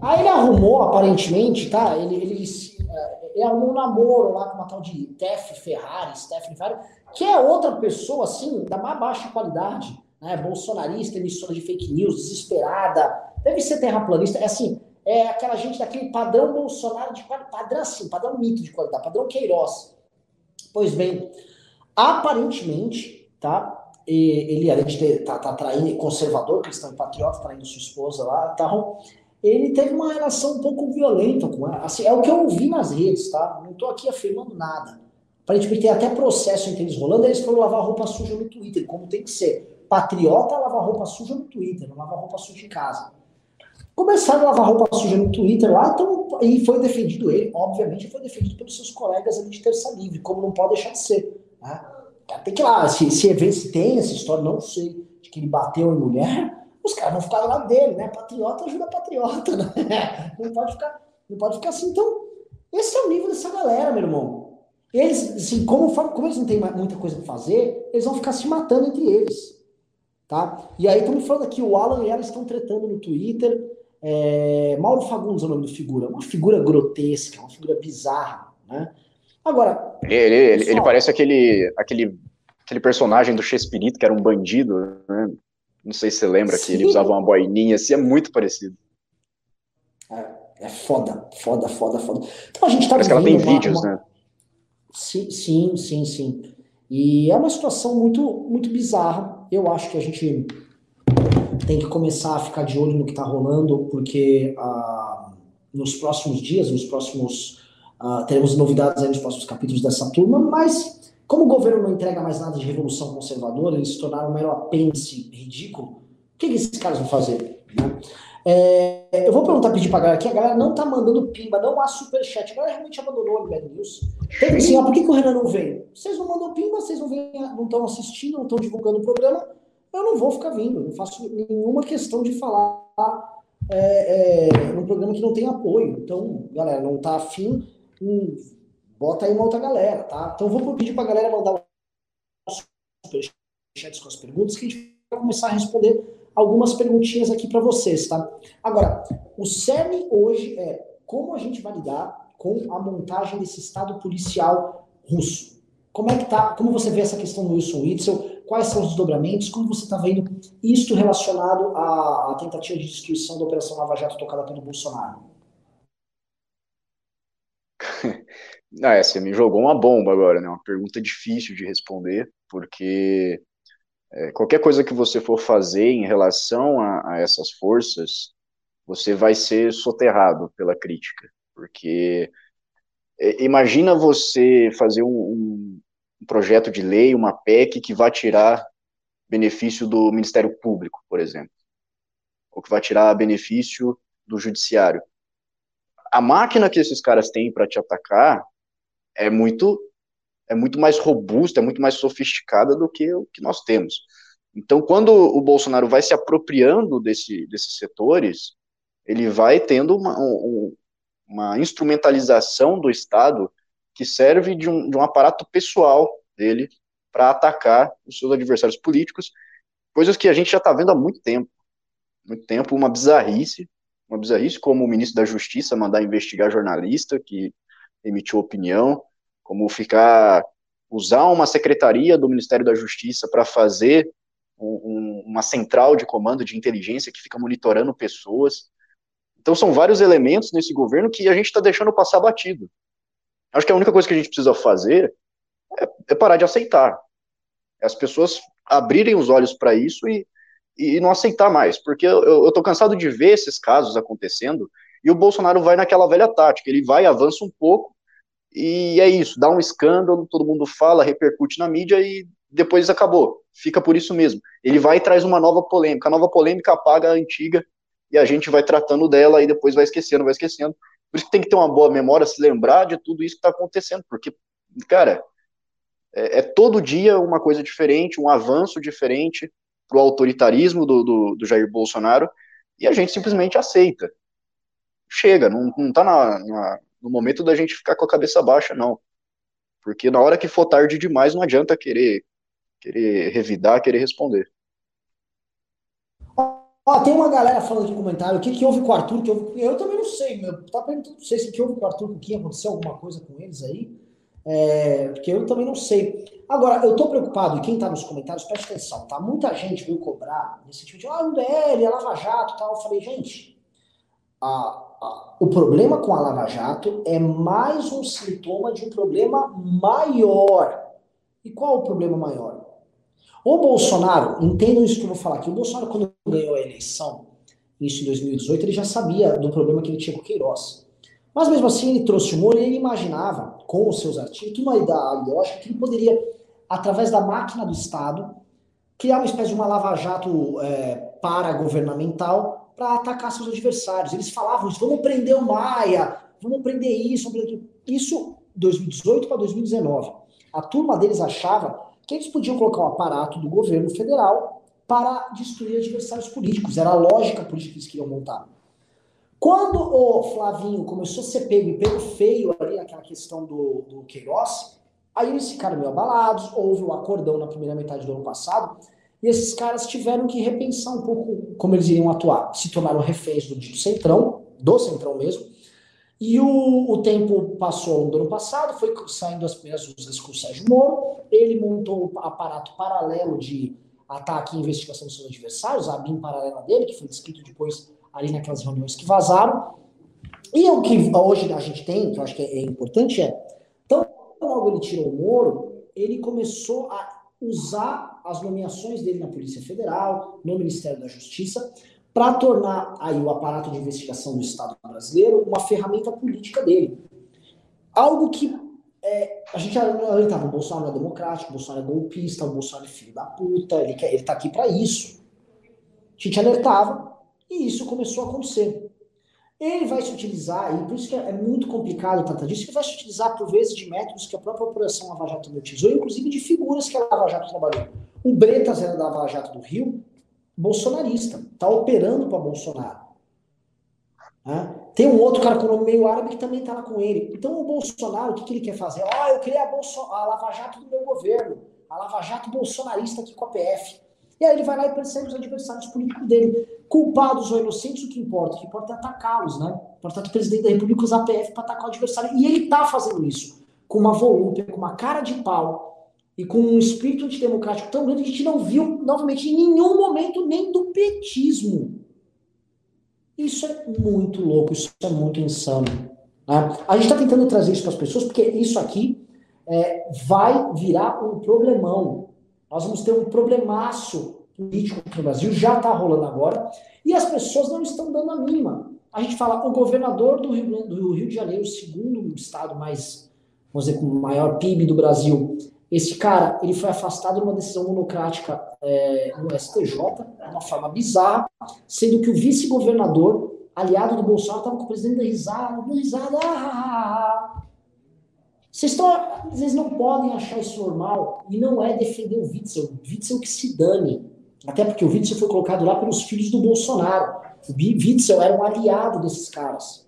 Aí ele arrumou, aparentemente, tá? Ele, ele, é, ele arrumou um namoro lá com uma tal de Tef Ferrari, Stephanie Ferrari, que é outra pessoa, assim, da mais baixa qualidade, né? Bolsonarista, emissora de fake news, desesperada, deve ser terraplanista, é assim, é aquela gente daquele padrão Bolsonaro de padrão assim, padrão mito de qualidade, padrão Queiroz. Pois bem, aparentemente, tá? Ele, além de ter, tá, tá traindo conservador, cristão e patriota, traindo sua esposa lá e tal, ele teve uma relação um pouco violenta com ela. Assim, é o que eu ouvi nas redes, tá? Não tô aqui afirmando nada. Aparentemente tem até processo entre eles rolando, eles foram lavar roupa suja no Twitter, como tem que ser. Patriota lava roupa suja no Twitter, não lava roupa suja em casa. Começaram a lavar roupa suja no Twitter lá, então, e foi defendido ele, obviamente foi defendido pelos seus colegas ali de terça livre, como não pode deixar de ser. Né? Tem que ir lá, se, se, se tem essa história, não sei, de que ele bateu em mulher, os caras vão ficar lá dele, né? Patriota ajuda patriota, né? Não pode ficar, não pode ficar assim. Então, esse é o nível dessa galera, meu irmão. Eles, assim, como, como eles não têm muita coisa para fazer, eles vão ficar se matando entre eles. Tá? E aí estamos falando aqui, o Alan e ela estão tretando no Twitter. É, Mauro Fagundes é o nome do figura. Uma figura grotesca, uma figura bizarra, né? Agora... Ele, ele, ele, ele parece aquele, aquele, aquele personagem do Chespirito, que era um bandido, né? Não sei se você lembra Sim. que ele usava uma boininha, assim, é muito parecido. É foda, foda, foda, foda. Então a gente tá Parece que ela tem vídeos, uma... né? Sim, sim, sim, sim. E é uma situação muito, muito bizarra. Eu acho que a gente tem que começar a ficar de olho no que está rolando, porque ah, nos próximos dias, nos próximos. Ah, teremos novidades nos próximos capítulos dessa turma, mas como o governo não entrega mais nada de revolução conservadora, eles se tornaram um mero apêndice ridículo, o que, que esses caras vão fazer? Né? É, eu vou perguntar, pedir pra galera aqui, a galera não tá mandando pimba, não há superchat, a galera realmente abandonou o Bad News. Assim, por que, que o Renan não veio? Vocês não mandam pimba, vocês não estão assistindo, não estão divulgando o programa, eu não vou ficar vindo, não faço nenhuma questão de falar é, é, num programa que não tem apoio. Então, galera, não tá afim, hum, bota aí uma outra galera, tá? Então, vou pedir pra galera mandar os superchats com as perguntas que a gente vai começar a responder algumas perguntinhas aqui para vocês, tá? Agora, o cerne hoje é como a gente vai lidar com a montagem desse Estado policial russo. Como é que tá? Como você vê essa questão do Wilson Witzel? Quais são os desdobramentos? Como você está vendo isto relacionado à, à, tentativa de destruição da Operação Lava Jato tocada pelo Bolsonaro? Ah, é, você me jogou uma bomba agora, né? Uma pergunta difícil de responder, porque é, qualquer coisa que você for fazer em relação a, a, essas forças, você vai ser soterrado pela crítica, porque é, imagina você fazer um, um, projeto de lei, uma PEC que vai tirar benefício do Ministério Público, por exemplo, ou que vai tirar benefício do Judiciário. A máquina que esses caras têm para te atacar é muito é muito mais robusta, é muito mais sofisticada do que o que nós temos. Então, quando o Bolsonaro vai se apropriando desse, desses setores, ele vai tendo uma, um, uma instrumentalização do Estado que serve de um, de um aparato pessoal dele para atacar os seus adversários políticos, coisas que a gente já está vendo há muito tempo. Muito tempo, uma bizarrice, uma bizarrice como o ministro da Justiça mandar investigar jornalista que emitiu opinião, como ficar usar uma secretaria do Ministério da Justiça para fazer um, uma central de comando de inteligência que fica monitorando pessoas. Então são vários elementos nesse governo que a gente está deixando passar batido. Acho que a única coisa que a gente precisa fazer é, é parar de aceitar. É as pessoas abrirem os olhos para isso e, e não aceitar mais, porque eu estou cansado de ver esses casos acontecendo e o Bolsonaro vai naquela velha tática, ele vai, avança um pouco, e é isso, dá um escândalo, todo mundo fala, repercute na mídia e depois acabou. Fica por isso mesmo. Ele vai e traz uma nova polêmica. A nova polêmica apaga a antiga e a gente vai tratando dela e depois vai esquecendo, vai esquecendo. Por isso que tem que ter uma boa memória, se lembrar de tudo isso que está acontecendo, porque, cara, é, é, todo dia uma coisa diferente, um avanço diferente para o autoritarismo do, do, do, Jair Bolsonaro e a gente simplesmente aceita. Chega, não, não tá na, na no momento da gente ficar com a cabeça baixa, não. Porque na hora que for tarde demais, não adianta querer, querer revidar, querer responder. Ó, tem uma galera falando aqui no comentário, o que, que houve com o Arthur? Que houve... Eu também não sei, meu. Tá perguntando, não sei se que houve com o Arthur, com quem aconteceu alguma coisa com eles aí. É, porque eu também não sei. Agora, eu tô preocupado, e quem tá nos comentários, preste atenção, tá? Muita gente veio cobrar nesse sentido de, ah, o DL, a Lava Jato tal. Eu falei, gente, a, o problema com a Lava Jato é mais um sintoma de um problema maior. E qual o problema maior? O Bolsonaro, entendam isso que eu vou falar aqui, o Bolsonaro, quando ganhou a eleição, isso em 2018, ele já sabia do problema que ele tinha com o Queiroz. Mas mesmo assim, ele trouxe humor e ele imaginava, com os seus artigos, uma ideia lógica que ele poderia, através da máquina do Estado, criar uma espécie de uma lava-jato é, para-governamental para atacar seus adversários. Eles falavam isso, vamos prender o Maia, vamos prender isso, vamos prender. Isso 2018 para 2019. A turma deles achava que eles podiam colocar um aparato do governo federal para destruir adversários políticos. Era a lógica política que eles queriam montar. Quando o Flavinho começou a ser pego e pego feio ali naquela questão do, do Queiroz, aí eles ficaram meio abalados, houve um acordão na primeira metade do ano passado, e esses caras tiveram que repensar um pouco como eles iriam atuar. Se tornaram reféns do dito centrão, do centrão mesmo. E o, o tempo passou no ano passado, foi saindo as usas com o Sérgio Moro. Ele montou um aparato paralelo de ataque e investigação dos seus adversários, a BIM paralela dele, que foi descrito depois ali naquelas reuniões que vazaram. E o que hoje a gente tem, que eu acho que é, importante, é, então, logo ele tirou o Moro, ele começou a usar as nomeações dele na Polícia Federal, no Ministério da Justiça, para tornar aí o aparato de investigação do Estado brasileiro uma ferramenta política dele. Algo que é, a gente orientava, o Bolsonaro é democrático, o Bolsonaro é golpista, o Bolsonaro é filho da puta, ele, quer, ele tá aqui para isso. A gente alertava e isso começou a acontecer. Ele vai se utilizar, e por isso que é muito complicado tratar disso, ele vai se utilizar por vezes de métodos que a própria Operação Lava Jato utilizou, inclusive de figuras que a Lava Jato trabalhou. O Bretas era da Lava Jato do Rio, bolsonarista, tá operando para Bolsonaro. Né? Tem um outro cara com o nome meio árabe que também tá lá com ele. Então o Bolsonaro, o que, que ele quer fazer? Oh, eu criei a, Bolso a Lava Jato do meu governo, a Lava Jato bolsonarista aqui com a PF. E aí ele vai lá e persegue os adversários políticos dele. Culpados ou inocentes, o que importa? O que importa é atacá-los, né? Portanto, o presidente da República usa a PF para atacar o adversário. E ele tá fazendo isso com uma volúpia, com uma cara de pau e com um espírito antidemocrático tão grande que a gente não viu, novamente, em nenhum momento nem do petismo. Isso é muito louco, isso é muito insano. Né? A gente está tentando trazer isso para as pessoas porque isso aqui é, vai virar um problemão. Nós vamos ter um problemaço político no Brasil, já está rolando agora, e as pessoas não estão dando a mínima. A gente fala, o governador do Rio, do Rio de Janeiro, o segundo estado mais, vamos dizer, com o maior PIB do Brasil, esse cara, ele foi afastado de uma decisão monocrática é, no STJ, de uma forma bizarra, sendo que o vice-governador, aliado do Bolsonaro, estava com o presidente da risada, dando risada, ah, ah, ah, ah. Vocês, estão, vocês não podem achar isso normal e não é defender o Witzel. O Witzel que se dane. Até porque o Witzel foi colocado lá pelos filhos do Bolsonaro. O Witzel era um aliado desses caras,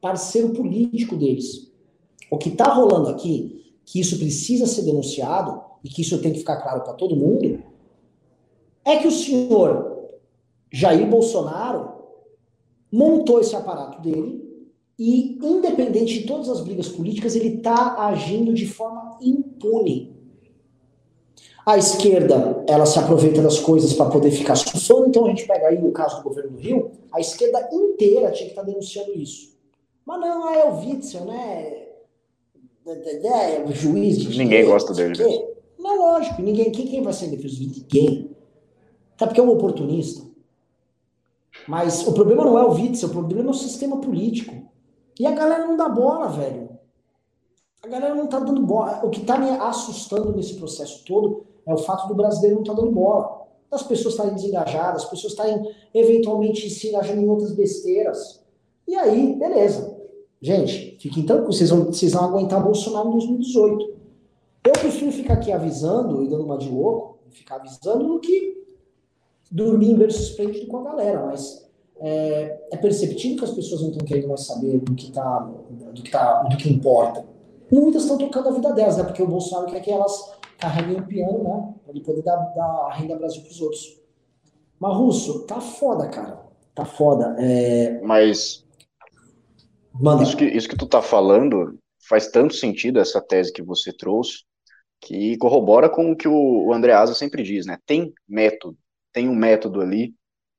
parceiro político deles. O que está rolando aqui, que isso precisa ser denunciado e que isso tem que ficar claro para todo mundo, é que o senhor Jair Bolsonaro montou esse aparato dele e, independente de todas as brigas políticas, ele está agindo de forma impune. A esquerda, ela se aproveita das coisas para poder ficar surfando, então a gente pega aí o caso do governo do Rio, a esquerda inteira tinha que estar tá denunciando isso. Mas não, é o Witzel, né? É, o juiz de Ninguém gosta dele. Né? Não, lógico, ninguém, quem, quem vai ser defesa de ninguém? Até porque é um oportunista. Mas o problema não é o Witzel, o problema é o sistema político. E a galera não dá bola, velho. A galera não tá dando bola. O que tá me assustando nesse processo todo é o fato do brasileiro não tá dando bola. As pessoas estarem desengajadas, as pessoas estarem eventualmente se engajando em outras besteiras. E aí, beleza. Gente, fiquem tranquilos, vocês vão, vocês vão aguentar Bolsonaro em 2018. Eu prefiro ficar aqui avisando e dando uma de louco, ficar avisando, do que dormir em esplêndido com a galera. Mas é, é perceptível que as pessoas não estão querendo mais saber do que, tá, do que, tá, do que importa. Muitas estão tocando a vida delas, né? Porque o Bolsonaro quer que elas carreguem o piano, né? Para ele poder dar, dar a renda Brasil para os outros. Mas, Russo, tá foda, cara. Tá foda. É... Mas. Manda. Isso que, isso que tu tá falando faz tanto sentido, essa tese que você trouxe, que corrobora com o que o Andreasa sempre diz, né? Tem método. Tem um método ali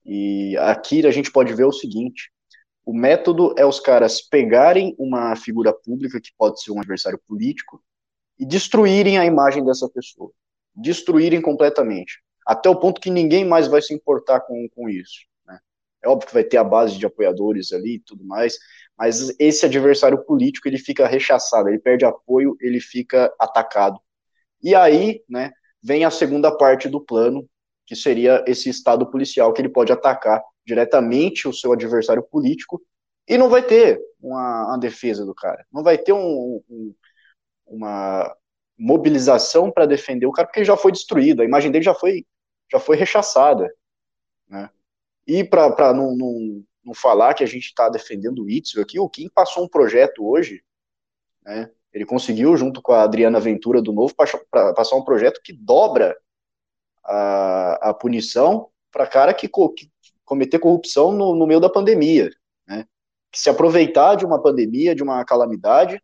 e aqui a gente pode ver o seguinte: o método é os caras pegarem uma figura pública, que pode ser um adversário político, e destruírem a imagem dessa pessoa. Destruírem completamente. Até o ponto que ninguém mais vai se importar com, com isso. Né? É óbvio que vai ter a base de apoiadores ali e tudo mais, mas esse adversário político ele fica rechaçado, ele perde apoio, ele fica atacado. E aí, né, vem a segunda parte do plano, que seria esse estado policial que ele pode atacar diretamente o seu adversário político e não vai ter uma, uma defesa do cara, não vai ter um, um, uma mobilização para defender o cara porque ele já foi destruído, a imagem dele já foi já foi rechaçada, né? E para não, não, não falar que a gente está defendendo o Itzel aqui, o Kim passou um projeto hoje, né? Ele conseguiu, junto com a Adriana Ventura do Novo, passar um projeto que dobra a, a punição para cara que, que cometer corrupção no, no meio da pandemia, né? Que se aproveitar de uma pandemia, de uma calamidade,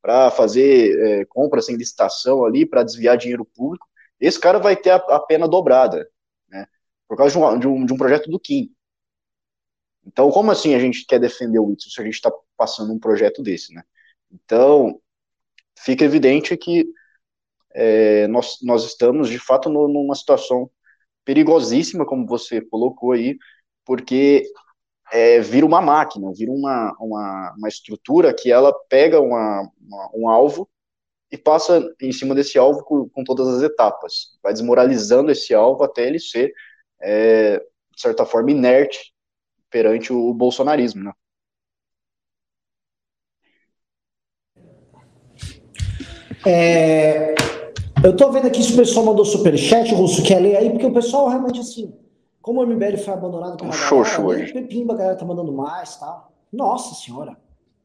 para fazer é, compra sem licitação ali, para desviar dinheiro público, esse cara vai ter a, a pena dobrada, né? Por causa de um, de um, de um projeto do Kim. Então, como assim a gente quer defender o Whitson se a gente está passando um projeto desse, né? Então, fica evidente que é, nós, nós estamos, de fato, no, numa situação perigosíssima, como você colocou aí, porque é, vira uma máquina, vira uma, uma, uma estrutura que ela pega uma, uma, um alvo e passa em cima desse alvo com, com, todas as etapas, vai desmoralizando esse alvo até ele ser, é, de certa forma, inerte perante o bolsonarismo, né? É, eu tô vendo aqui se o pessoal mandou superchat, Russo, quer ler aí, porque o pessoal realmente assim, como o MBL foi abandonado pela show, galera, show hoje. Pepimba, a galera tá mandando mais, tá? Nossa senhora,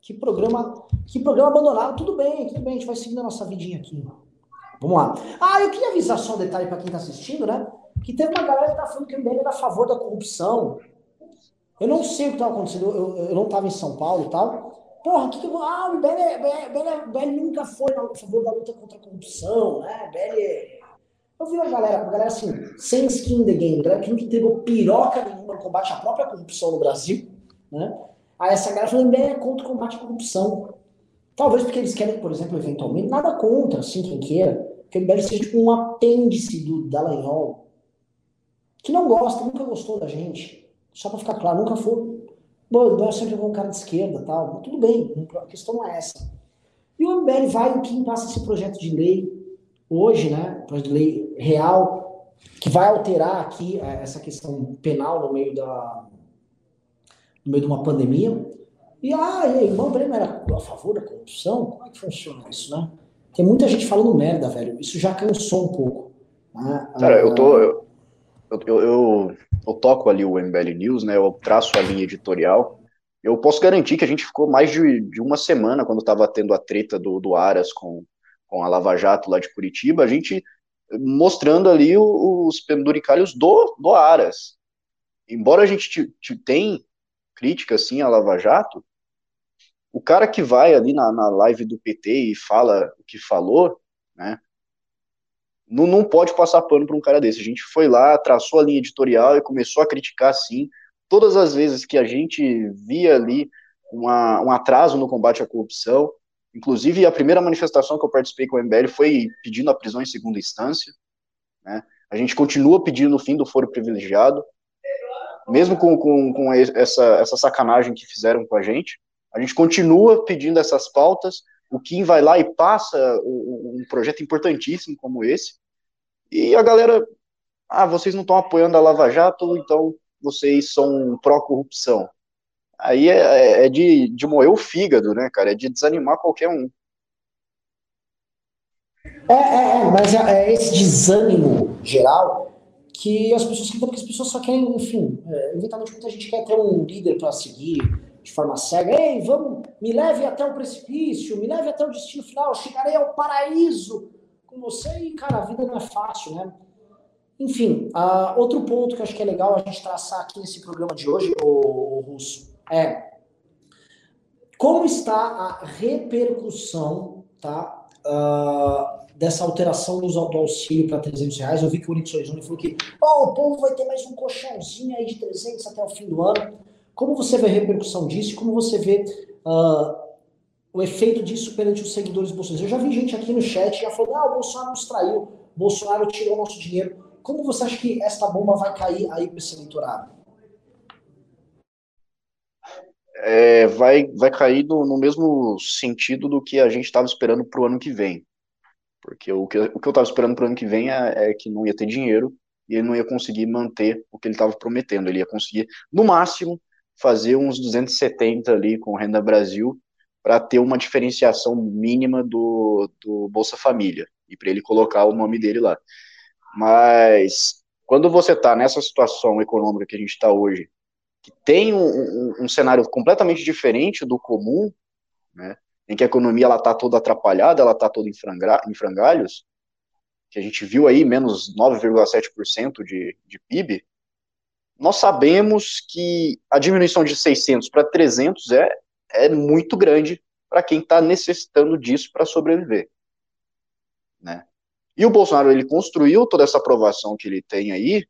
que programa, que programa abandonado. Tudo bem, tudo bem, a gente vai seguindo a nossa vidinha aqui. Vamos lá. Ah, eu queria avisar só um detalhe para quem tá assistindo, né? Que teve uma galera que tá falando que o MBL era a favor da corrupção. Eu não sei o que tava acontecendo, eu, eu não tava em São Paulo e tal. Porra, que que eu vou. Ah, o BL, nunca foi a favor da luta contra a corrupção, né? BL eu vi uma galera, uma galera assim, sem skin in the game, galera que nunca entregou piroca nenhuma no combate à própria corrupção no Brasil, né? Aí essa galera falando, é contra o combate à corrupção. Talvez porque eles querem, por exemplo, eventualmente, nada contra, assim, quem queira, que o MBL seja tipo um apêndice do Dallagnol, que não gosta, nunca gostou da gente. Só pra ficar claro, nunca foi. Bom, o sempre foi um cara de esquerda tal, mas tudo bem, a questão não é essa. E o MBL vai, o Kim passa esse projeto de lei, hoje, né, projeto de lei real, que vai alterar aqui é, essa questão penal no meio da no meio de uma pandemia. E ah, e aí, irmão Breno era a favor da corrupção? Como é que funciona isso, né? Tem muita gente falando merda, velho. Isso já cansou um pouco. Né? Cara, eu tô. Eu, eu, eu, eu toco ali o MBL News, né? Eu traço a linha editorial. Eu posso garantir que a gente ficou mais de, de uma semana quando estava tendo a treta do, do Aras com, com a Lava Jato lá de Curitiba, a gente mostrando ali os penduricalhos do, do Aras. Embora a gente tenha crítica, assim, à Lava Jato, o cara que vai ali na, na live do PT e fala o que falou, né, não, não pode passar pano para um cara desse. A gente foi lá, traçou a linha editorial e começou a criticar, sim, todas as vezes que a gente via ali uma, um atraso no combate à corrupção, Inclusive, a primeira manifestação que eu participei com o MBL foi pedindo a prisão em segunda instância. Né? A gente continua pedindo o fim do foro privilegiado, mesmo com, com, com essa, essa sacanagem que fizeram com a gente. A gente continua pedindo essas pautas. O Kim vai lá e passa um projeto importantíssimo como esse. E a galera, ah, vocês não estão apoiando a Lava Jato, então vocês são pró-corrupção aí é, é, é de, de moer o fígado, né, cara? É de desanimar qualquer um. É, é, é mas é, é esse desânimo geral que as pessoas porque as pessoas só querem, enfim, é, eventualmente muita gente quer ter um líder para seguir de forma cega. Ei, vamos, me leve até o precipício, me leve até o destino final, chegarei ao paraíso com você. E, cara, a vida não é fácil, né? Enfim, uh, outro ponto que acho que é legal a gente traçar aqui nesse programa de hoje, o, o Russo, é como está a repercussão tá, uh, dessa alteração do, do auxílio para 300 reais. Eu vi que o Unix Horizonte falou que oh, o povo vai ter mais um colchãozinho aí de 300 até o fim do ano. Como você vê a repercussão disso? Como você vê uh, o efeito disso perante os seguidores bolsonaristas? Eu já vi gente aqui no chat já falando, ah, o Bolsonaro nos traiu, o Bolsonaro tirou nosso dinheiro. Como você acha que esta bomba vai cair aí para esse eleitorado? é, vai, vai cair no, no, mesmo sentido do que a gente estava esperando para o ano que vem. Porque o que, o que eu estava esperando para o ano que vem é, é, que não ia ter dinheiro e ele não ia conseguir manter o que ele estava prometendo. Ele ia conseguir, no máximo, fazer uns 270 ali com Renda Brasil para ter uma diferenciação mínima do, do Bolsa Família e para ele colocar o nome dele lá. Mas quando você está nessa situação econômica que a gente está hoje, que tem um, um, um, cenário completamente diferente do comum, né, em que a economia ela está toda atrapalhada, ela está toda em, em frangalhos, que a gente viu aí menos 9,7% de, de PIB, nós sabemos que a diminuição de 600 para 300 é, é muito grande para quem está necessitando disso para sobreviver. Né? E o Bolsonaro ele construiu toda essa aprovação que ele tem aí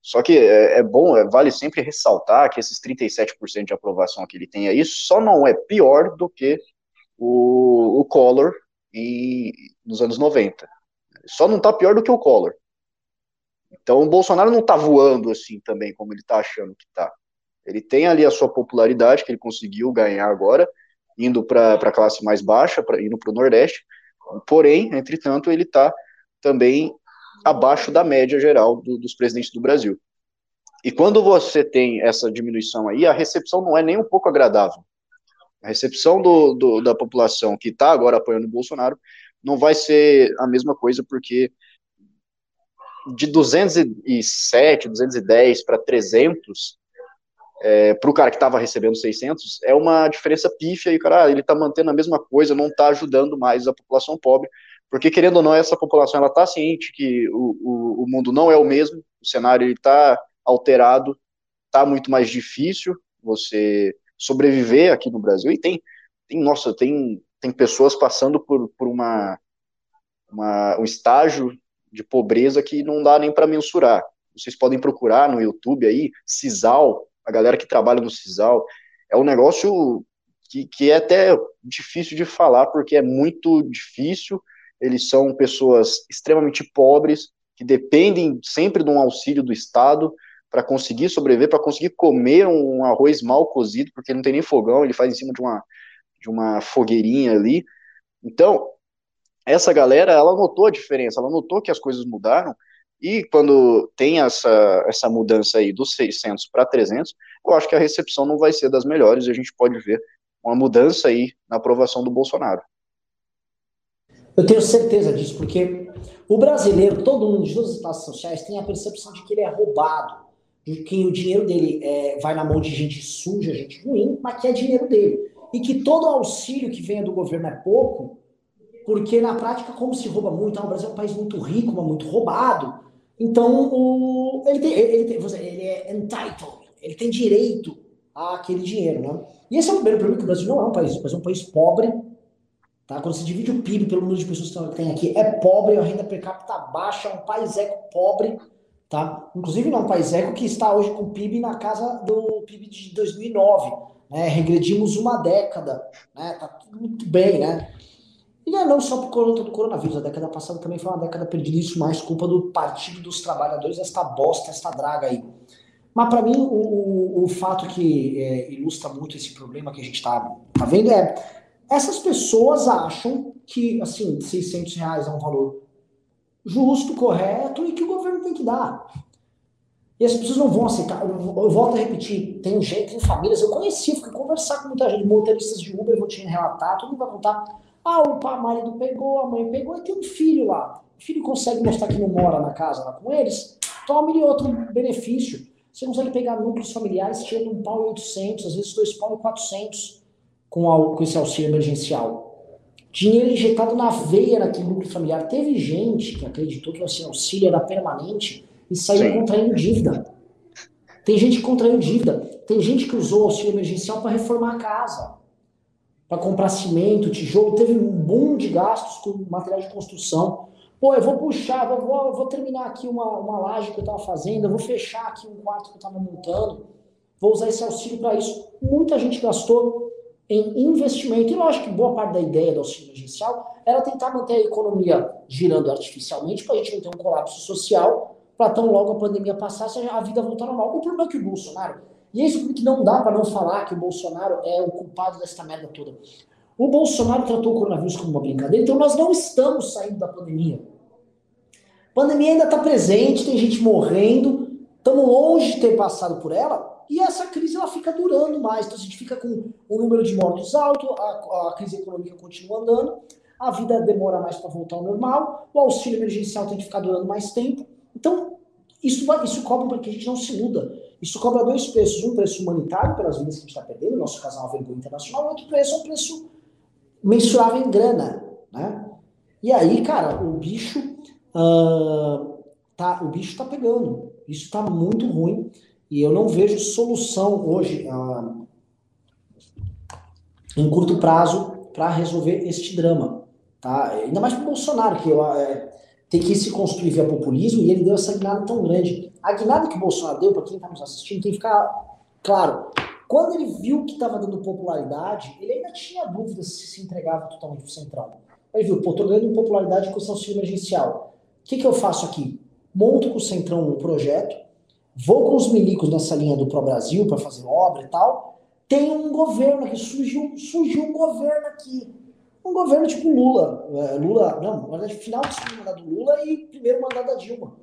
Só que é, é bom, é, vale sempre ressaltar que esses 37% de aprovação que ele tem aí só não é pior do que o, o Collor em, nos anos 90. Só não está pior do que o Collor. Então o Bolsonaro não está voando assim também, como ele está achando que está. Ele tem ali a sua popularidade que ele conseguiu ganhar agora, indo para a classe mais baixa, pra, indo para o Nordeste. Porém, entretanto, ele está também abaixo da média geral do, dos presidentes do Brasil. E quando você tem essa diminuição aí, a recepção não é nem um pouco agradável. A recepção do, do, da população que está agora apoiando o Bolsonaro não vai ser a mesma coisa, porque de 207, 210 para 300, é, para o cara que estava recebendo 600, é uma diferença pífia e o cara, ah, ele está mantendo a mesma coisa, não está ajudando mais a população pobre, porque querendo ou não, essa população ela está ciente que o, o, o, mundo não é o mesmo, o cenário está alterado, está muito mais difícil você sobreviver aqui no Brasil, e tem, tem nossa, tem, tem pessoas passando por, por uma, uma, um estágio de pobreza que não dá nem para mensurar. Vocês podem procurar no YouTube aí, Cisal, a galera que trabalha no CISAL, é um negócio que, que é até difícil de falar, porque é muito difícil, eles são pessoas extremamente pobres, que dependem sempre de um auxílio do Estado para conseguir sobreviver, para conseguir comer um arroz mal cozido, porque não tem nem fogão, ele faz em cima de uma, de uma fogueirinha ali. Então, essa galera, ela notou a diferença, ela notou que as coisas mudaram, e quando tem essa, essa mudança aí dos 600 para 300, eu acho que a recepção não vai ser das melhores e a gente pode ver uma mudança aí na aprovação do Bolsonaro. Eu tenho certeza disso, porque o brasileiro, todo mundo de todas as classes sociais, tem a percepção de que ele é roubado, de que o dinheiro dele é, vai na mão de gente suja, gente ruim, mas que é dinheiro dele. E que todo auxílio que venha do governo é pouco, porque na prática, como se rouba muito, ah, o Brasil é um país muito rico, mas muito roubado, então, o, ele, tem, ele, tem, ele é entitled, ele tem direito àquele dinheiro, né? E esse é o primeiro problema que o Brasil não é um país, Brasil é um país pobre, tá? Quando se divide o PIB pelo número de pessoas que tem aqui, é pobre, a renda per capita baixa, é um país eco pobre, tá? Inclusive não é um país eco que está hoje com o PIB na casa do PIB de 2009, né? Regredimos uma década, né? Tá tudo muito bem, né? E é não só por conta do coronavírus, a década passada também foi uma década perdida, isso mais culpa do Partido dos Trabalhadores, esta bosta, esta draga aí. Mas para mim, o, o, o, fato que é, ilustra muito esse problema que a gente está tá vendo é essas pessoas acham que, assim, 600 reais é um valor justo, correto e que o governo tem que dar. E as pessoas não vão aceitar. Eu, eu volto a repetir, tem gente, tem famílias, eu conheci, fui conversar com muita gente, motoristas de Uber, vou te relatar, todo mundo vai contar ah, o pai, marido pegou, a mãe pegou, e tem um filho lá. O filho consegue mostrar que não mora na casa lá com eles, tome outro benefício. Você consegue pegar núcleos familiares tirando um pau e 800, às vezes dois pau e 400 com, com esse auxílio emergencial. Dinheiro injetado na veia naquele núcleo familiar. Teve gente que acreditou que esse auxílio era permanente e saiu Sim. contraindo dívida. Tem gente que contraiu dívida. Tem gente que usou o auxílio emergencial para reformar a casa para comprar cimento, tijolo, teve um boom de gastos com material de construção. Pô, eu vou puxar, vou, vou terminar aqui uma, uma laje que eu estava fazendo, eu vou fechar aqui um quarto que eu estava montando, vou usar esse auxílio para isso. Muita gente gastou em investimento. E lógico que boa parte da ideia do auxílio emergencial era tentar manter a economia girando artificialmente para a gente não ter um colapso social, para tão logo a pandemia passar, a vida voltar ao normal. O problema é que o Bolsonaro e é isso que não dá para não falar que o Bolsonaro é o culpado dessa merda toda. O Bolsonaro tratou o coronavírus como uma brincadeira, então nós não estamos saindo da pandemia. A pandemia ainda está presente, tem gente morrendo, estamos longe de ter passado por ela, e essa crise ela fica durando mais. Então a gente fica com o número de mortos alto, a, a crise econômica continua andando, a vida demora mais para voltar ao normal, o auxílio emergencial tem que ficar durando mais tempo. Então, isso, isso cobra para que a gente não se muda. Isso cobra dois preços. Um preço humanitário pelas vidas que a gente está perdendo, nosso casal é vergonha internacional, e outro preço é um preço mensurável em grana. Né? E aí, cara, o bicho uh, tá, o bicho tá pegando. Isso está muito ruim. E eu não vejo solução hoje uh, em curto prazo para resolver este drama. Tá? Ainda mais para o Bolsonaro, que eu, é, tem que se construir via populismo, e ele deu essa guinada tão grande. A guinada que o Bolsonaro deu, para quem está nos assistindo, tem que ficar claro. Quando ele viu que estava dando popularidade, ele ainda tinha dúvidas se se entregava totalmente para o Central. Ele viu, pô, estou ganhando popularidade com esse auxílio emergencial. O que, que eu faço aqui? Monto com o Centrão um projeto, vou com os milicos nessa linha do Pro Brasil para fazer obra e tal. Tem um governo aqui, surgiu, surgiu um governo aqui um governo tipo Lula. É, Lula, não, na verdade, final do segundo mandato do Lula e primeiro mandato da Dilma.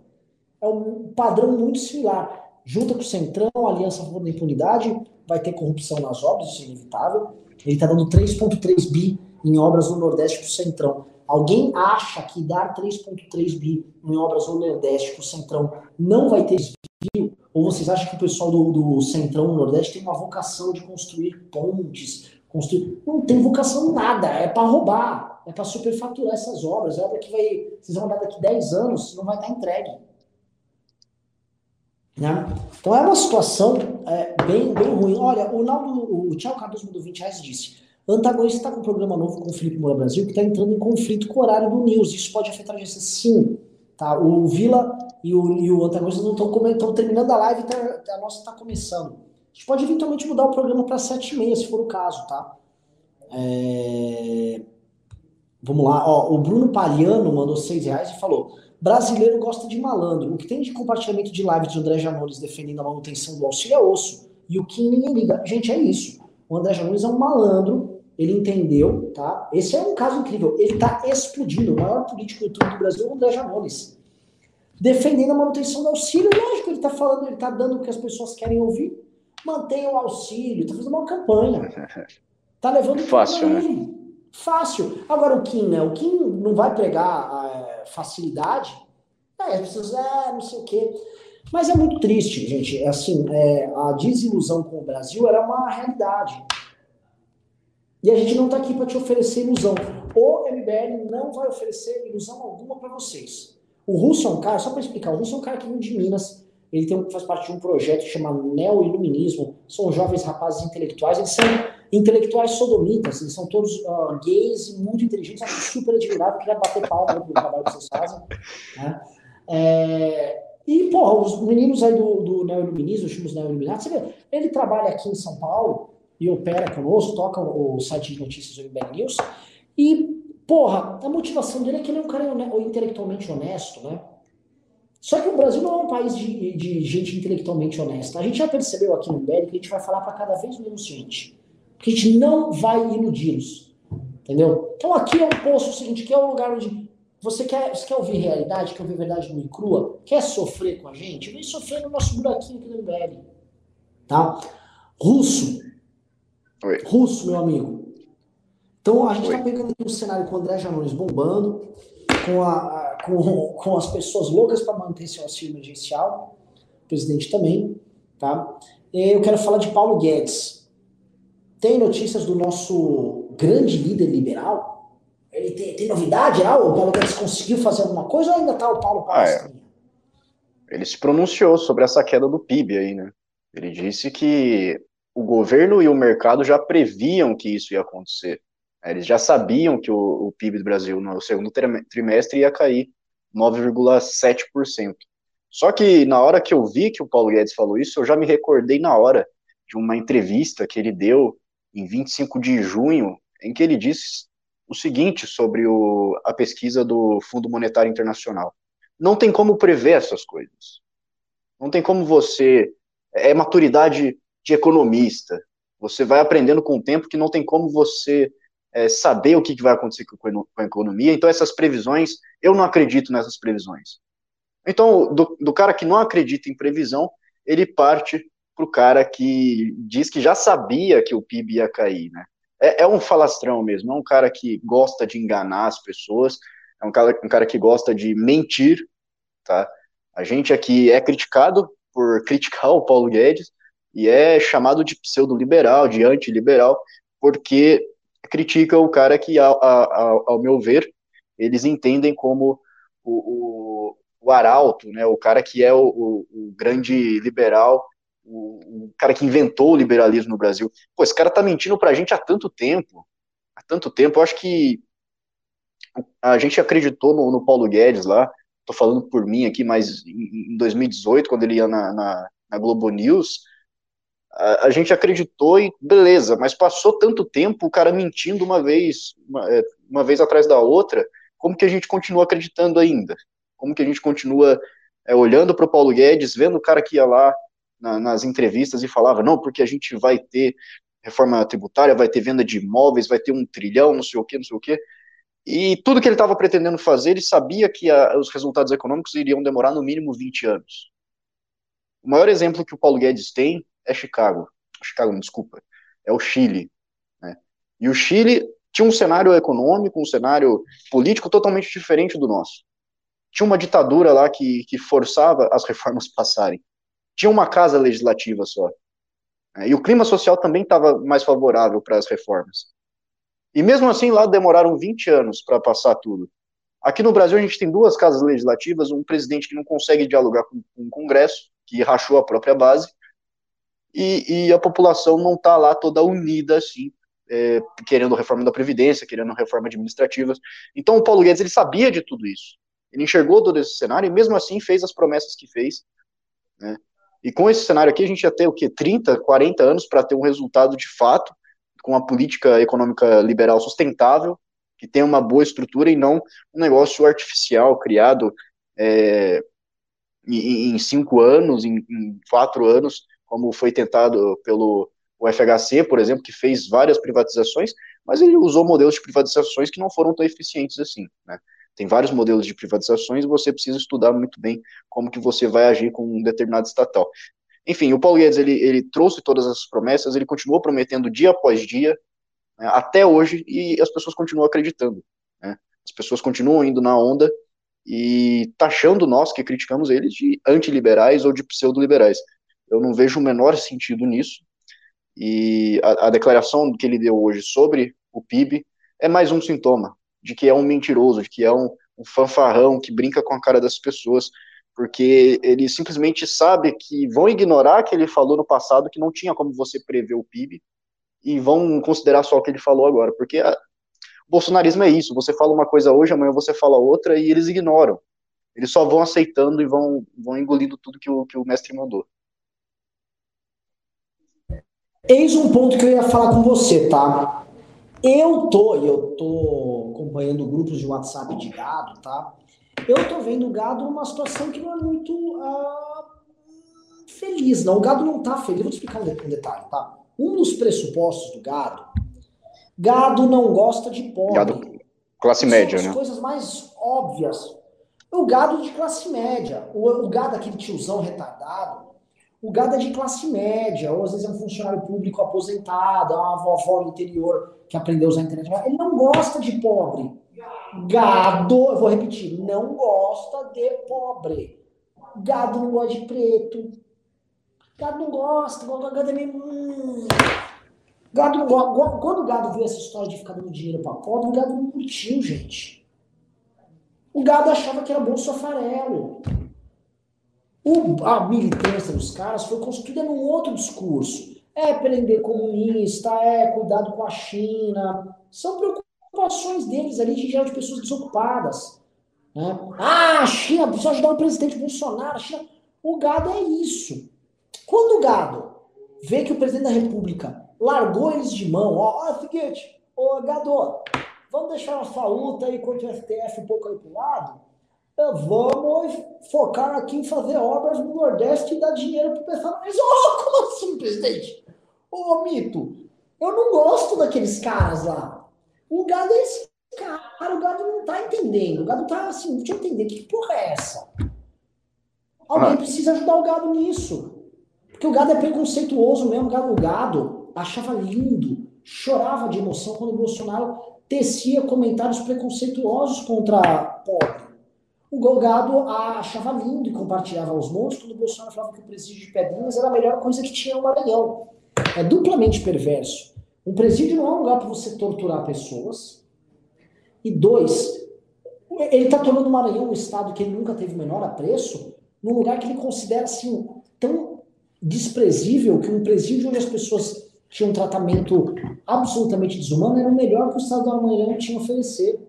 É um padrão muito similar. Junta com o Centrão, Aliança a impunidade, vai ter corrupção nas obras, isso é inevitável. Ele está dando 3,3 bi em obras no Nordeste para o Centrão. Alguém acha que dar 3,3 bi em obras no Nordeste para o Centrão não vai ter desvio? Ou vocês acham que o pessoal do, do Centrão no Nordeste tem uma vocação de construir pontes, Construir. Não tem vocação nada, é para roubar, é para superfaturar essas obras. É obra que vai. Vocês vão dar daqui 10 anos, não vai estar entregue. Né? Então é uma situação é, bem, bem ruim. Olha, o, Naldo, o Thiago Cardoso mandou 20 reais disse: Antagonista está com um programa novo com o Felipe Moura Brasil que está entrando em conflito com o horário do News. Isso pode afetar a agência? Sim. Tá? O Vila e o, e o Antagonista não estão terminando a live, tá, a nossa está começando. A gente pode eventualmente mudar o programa para 7 e meia, se for o caso, tá? É... Vamos lá, ó, o Bruno Paliano mandou 6 reais e falou: brasileiro gosta de malandro. O que tem de compartilhamento de live de André Janones defendendo a manutenção do auxílio é osso. E o que ninguém liga. Gente, é isso. O André Janones é um malandro, ele entendeu, tá? Esse é um caso incrível. Ele tá explodindo. O maior político YouTube do Brasil é o André Janones. Defendendo a manutenção do auxílio. Lógico, ele tá falando, ele tá dando o que as pessoas querem ouvir mantenha o auxílio, tá fazendo uma campanha. Tá levando Fácil, né? Fácil. Agora o Kim, né? O Kim não vai pregar é, facilidade. É, as pessoas, é, não sei o quê. Mas é muito triste, gente. É assim, é, a desilusão com o Brasil era uma realidade. E a gente não está aqui para te oferecer ilusão. O MBL não vai oferecer ilusão alguma para vocês. O Russo é um cara, só para explicar, o Russo é um cara que vem de Minas, ele tem, faz parte de um projeto chamado Neo-Iluminismo. São jovens rapazes intelectuais, eles são intelectuais sodomitas, eles são todos uh, gays e muito inteligentes, acho super admirável, queria bater palma pro trabalho que vocês fazem. Né? É, e, porra, os meninos aí do, do Neo-Iluminismo, os times Neo-Iluminados, você vê, ele trabalha aqui em São Paulo e opera conosco, toca o site de notícias do MBL News, e, porra, a motivação dele é que ele é um cara intelectualmente honesto, né? Só que o Brasil não é um país de, de gente intelectualmente honesta. A gente já percebeu aqui no BL que a gente vai falar para cada vez menos gente. Porque a gente não vai iludi-los. Entendeu? Então aqui é um posto seguinte, que é um lugar onde você quer, você quer ouvir realidade, quer ouvir verdade nua e crua, quer sofrer com a gente, vem sofrer no nosso buraquinho aqui no MBL. Tá? Russo. Oi. Russo, meu amigo. Então a gente Oi. tá pegando aqui um cenário com o André Janones bombando, com a, com, com as pessoas loucas para manter seu auxílio emergencial, o presidente também, tá? Eu quero falar de Paulo Guedes. Tem notícias do nosso grande líder liberal? Ele tem, tem novidade? Ah, o Paulo Guedes conseguiu fazer alguma coisa ou ainda tá o Paulo Palestra? Ah, é. Ele se pronunciou sobre essa queda do PIB aí, né? Ele disse que o governo e o mercado já previam que isso ia acontecer. Eles já sabiam que o, o PIB do Brasil no segundo trimestre ia cair 9,7%. Só que na hora que eu vi que o Paulo Guedes falou isso, eu já me recordei na hora de uma entrevista que ele deu em 25 de junho, em que ele disse o seguinte sobre o, a pesquisa do Fundo Monetário Internacional. Não tem como prever essas coisas. Não tem como você. É maturidade de economista. Você vai aprendendo com o tempo que não tem como você é, saber o que, vai acontecer com a economia. Então, essas previsões, eu não acredito nessas previsões. Então, do, do cara que não acredita em previsão, ele parte para o cara que diz que já sabia que o PIB ia cair, né? É, é, um falastrão mesmo, é um cara que gosta de enganar as pessoas, é um cara, um cara que gosta de mentir, tá? A gente aqui é criticado por criticar o Paulo Guedes e é chamado de pseudo-liberal, de antiliberal, porque critica o cara que, ao, meu ver, eles entendem como o, o, o, arauto, né, o cara que é o, o, o grande liberal, o, cara que inventou o liberalismo no Brasil. Pô, esse cara tá mentindo pra gente há tanto tempo, há tanto tempo, eu acho que a gente acreditou no, no Paulo Guedes lá, tô falando por mim aqui, mas em, em 2018, quando ele ia na, na, na Globo News, a, a, gente acreditou e beleza, mas passou tanto tempo o cara mentindo uma vez, uma, é, uma vez atrás da outra, como que a gente continua acreditando ainda? Como que a gente continua é, olhando para o Paulo Guedes, vendo o cara que ia lá na, nas entrevistas e falava, não, porque a gente vai ter reforma tributária, vai ter venda de imóveis, vai ter um trilhão, não sei o que, não sei o que. E tudo que ele estava pretendendo fazer, ele sabia que a, os resultados econômicos iriam demorar no mínimo 20 anos. O maior exemplo que o Paulo Guedes tem é Chicago. Chicago, desculpa, é o Chile. Né? E o Chile tinha um cenário econômico, um cenário político totalmente diferente do nosso. Tinha uma ditadura lá que, que forçava as reformas passarem. Tinha uma casa legislativa só. Né? E o clima social também estava mais favorável para as reformas. E mesmo assim, lá demoraram 20 anos para passar tudo. Aqui no Brasil, a gente tem duas casas legislativas, um presidente que não consegue dialogar com, com o Congresso, que rachou a própria base, e, e a população não está lá toda unida assim, é, querendo reforma da Previdência, querendo reforma administrativa. Então, o Paulo Guedes ele sabia de tudo isso. Ele enxergou todo esse cenário e, mesmo assim, fez as promessas que fez. Né? E com esse cenário aqui, a gente ia ter o quê? 30, 40 anos para ter um resultado de fato, com uma política econômica liberal sustentável, que tem uma boa estrutura e não um negócio artificial criado é, em, em, cinco anos, em, em, quatro anos, como foi tentado pelo FHC, por exemplo, que fez várias privatizações, mas ele usou modelos de privatizações que não foram tão eficientes assim, né? Tem vários modelos de privatizações você precisa estudar muito bem como que você vai agir com um determinado estatal. Enfim, o Paulo Guedes, ele, ele trouxe todas essas promessas, ele continuou prometendo dia após dia, né, até hoje, e as pessoas continuam acreditando. Né? As pessoas continuam indo na onda e taxando nós que criticamos eles de antiliberais ou de pseudo-liberais. Eu não vejo o menor sentido nisso, e a, a declaração que ele deu hoje sobre o PIB é mais um sintoma de que é um mentiroso, de que é um, um fanfarrão que brinca com a cara das pessoas, porque ele simplesmente sabe que vão ignorar que ele falou no passado que não tinha como você prever o PIB e vão considerar só o que ele falou agora, porque a, o bolsonarismo é isso, você fala uma coisa hoje, amanhã você fala outra e eles ignoram. Eles só vão aceitando e vão, vão engolindo tudo que o, que o mestre mandou. Eis um ponto que eu ia falar com você, tá? Eu tô, e eu tô acompanhando grupos de WhatsApp de gado, tá? Eu tô vendo o gado numa situação que não é muito uh, feliz, não. O gado não tá feliz. Eu vou te explicar um detalhe, tá? Um dos pressupostos do gado, gado não gosta de pobre. Gado classe média, São né? As coisas mais óbvias. O gado de classe média, o, o gado aquele tiozão retardado, o gado é de classe média, ou às vezes é um funcionário público aposentado, é uma vovó do interior que aprendeu a usar a internet. Ele não gosta de pobre. Gado, eu vou repetir, não gosta de pobre. Gado não gosta de preto. Gado não gosta, gado é meio. Hum. Gado não gosta. Quando o gado viu essa história de ficar dando dinheiro para pobre, o gado não curtiu, gente. O gado achava que era bolso farelo. O, a militância dos caras foi construída num outro discurso. É prender comunista, é cuidado com a China. São preocupações deles ali de geral de pessoas desocupadas. Né? Ah, a China precisa ajudar o presidente Bolsonaro. A China... O gado é isso. Quando o gado vê que o presidente da República largou eles de mão, ó, ó é o seguinte, ô gado, vamos deixar a luta aí contra o STF um pouco aí pro lado? Vamos focar aqui em fazer obras no Nordeste e dar dinheiro pro pessoal. Mas, oh, como assim, presidente? Ô, oh, Mito, eu não gosto daqueles caras lá. O gado é esse cara, o gado não tá entendendo. O gado tá assim, deixa eu entender, que porra é essa? Alguém ah. precisa ajudar o gado nisso. Porque o gado é preconceituoso mesmo. O gado, o gado achava lindo, chorava de emoção quando o Bolsonaro tecia comentários preconceituosos contra pobre. O gado achava lindo e compartilhava aos montes quando o Bolsonaro falava que o presídio de Pedrinhas era a melhor coisa que tinha no Maranhão. É duplamente perverso. Um presídio não é um lugar para você torturar pessoas. E dois, ele está tornando o Maranhão um estado que ele nunca teve menor apreço, num lugar que ele considera assim tão desprezível que um presídio onde as pessoas tinham um tratamento absolutamente desumano era o melhor que o estado do Maranhão tinha a oferecer.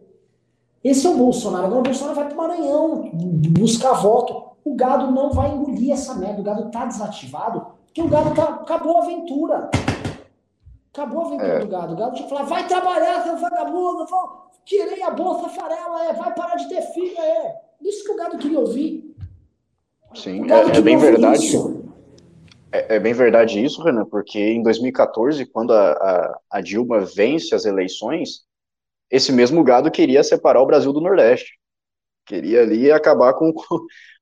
Esse é o Bolsonaro. Agora o Bolsonaro vai para o Maranhão buscar voto. O gado não vai engolir essa merda. O gado tá desativado porque o gado tá, acabou a aventura. Acabou a aventura é. do gado. O gado tinha que falar, vai trabalhar, seu vagabundo, tirei a bolsa farela, é, vai parar de ter filho, é. Isso que o gado queria ouvir. Sim, é, é, bem verdade. É, é, bem verdade isso, Renan, porque em 2014, quando a, a, a Dilma vence as eleições, esse mesmo gado queria separar o Brasil do Nordeste. Queria ali acabar com,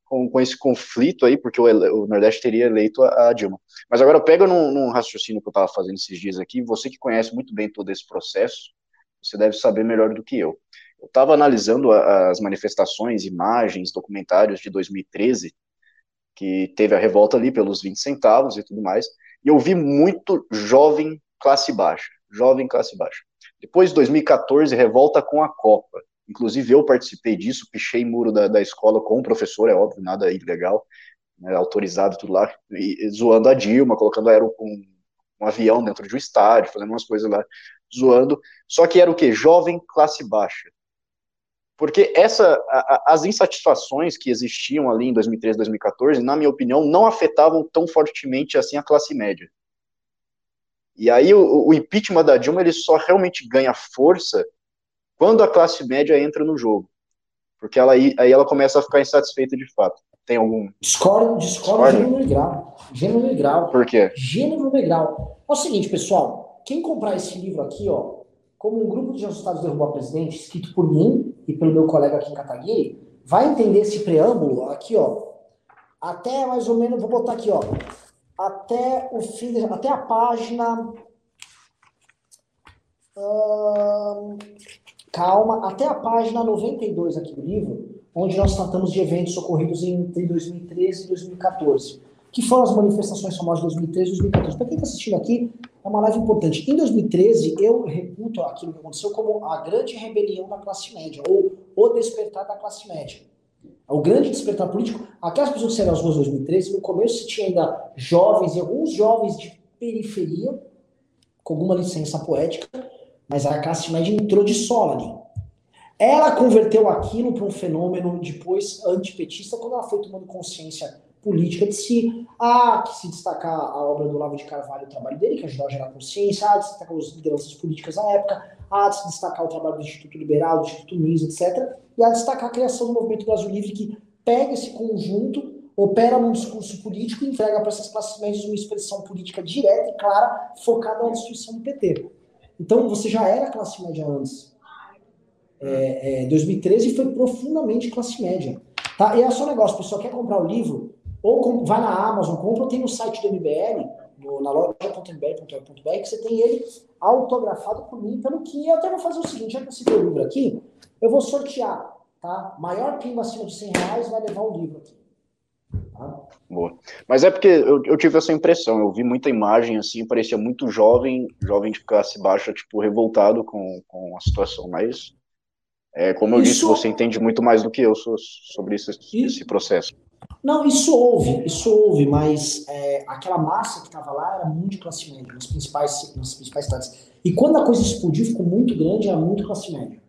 com, com esse conflito aí, porque o, o, Nordeste teria eleito a, a Dilma. Mas agora pega num, num raciocínio que eu estava fazendo esses dias aqui, você que conhece muito bem todo esse processo, você deve saber melhor do que eu. Eu estava analisando a, as manifestações, imagens, documentários de 2013, que teve a revolta ali pelos 20 centavos e tudo mais, e eu vi muito jovem classe baixa, jovem classe baixa. Depois de 2014, revolta com a Copa. Inclusive eu participei disso, pichei muro da, da escola com o professor, é óbvio, nada ilegal, né, autorizado tudo lá, e, zoando a Dilma, colocando aero, um, um avião dentro de um estádio, fazendo umas coisas lá, zoando. Só que era o quê? Jovem classe baixa. Porque essa, a, as insatisfações que existiam ali em 2013, 2014, na minha opinião, não afetavam tão fortemente assim a classe média. E aí o, o impeachment da Dilma ele só realmente ganha força quando a classe média entra no jogo. Porque ela, aí ela começa a ficar insatisfeita de fato. Tem algum. Discordo, discordo gênero e grau. Gênero e grau. Por quê? Gênero e grau. É o seguinte, pessoal. Quem comprar esse livro aqui, ó, como um grupo de resultados derrubou a presidente, escrito por mim e pelo meu colega aqui em Kataguiri, vai entender esse preâmbulo aqui, ó, até mais ou menos, vou botar aqui, ó, até o fim, até a página. Hum, calma, até a página 92 aqui do livro, onde nós tratamos de eventos ocorridos entre 2013 e 2014, que foram as manifestações famosas de 2013 e 2014. Para quem está assistindo aqui, é uma live importante. Em 2013, eu reputo aquilo que aconteceu como a grande rebelião da classe média, ou o despertar da classe média. O grande despertar político, aquelas pessoas que saíram às ruas em 2013, no começo se tinha ainda jovens e alguns jovens de periferia, com alguma licença poética, mas a classe média entrou de sola ali. Ela converteu aquilo para um fenômeno depois antipetista, quando ela foi tomando consciência política de si. Há que se destacar a obra do Lavo de Carvalho, o trabalho dele, que ajudou a gerar consciência, há de se destacar as lideranças políticas na época, há de se destacar o trabalho do Instituto Liberal, do Instituto Mises, etc. E há de destacar a criação do Movimento Brasil Livre, que pega esse conjunto, opera num discurso político e entrega para essas classes médias uma expressão política direta e clara, focada na destruição do PT. Então, você já era classe média antes. É, é, 2013 foi profundamente classe média. Tá? E é só um negócio, pessoal, quer comprar o livro? Ou com, vai na Amazon, compra, tem no site do MBL, no, na loja.mbl.org.br, que você tem ele autografado por mim, pelo que eu até vou fazer o seguinte, já que o livro aqui, eu vou sortear, tá? Maior pimba acima de 100 reais vai levar o livro aqui. Tá? Boa. Mas é porque eu, eu, tive essa impressão, eu vi muita imagem assim, parecia muito jovem, jovem de classe baixa, tipo, revoltado com, com a situação, mas é, como eu isso... disse, você entende muito mais do que eu sobre esse, esse processo. Não, isso houve, isso houve, mas é, aquela massa que estava lá era muito de classe média, nas principais, nas principais cidades. E quando a coisa explodiu, ficou muito grande, era muito classe média.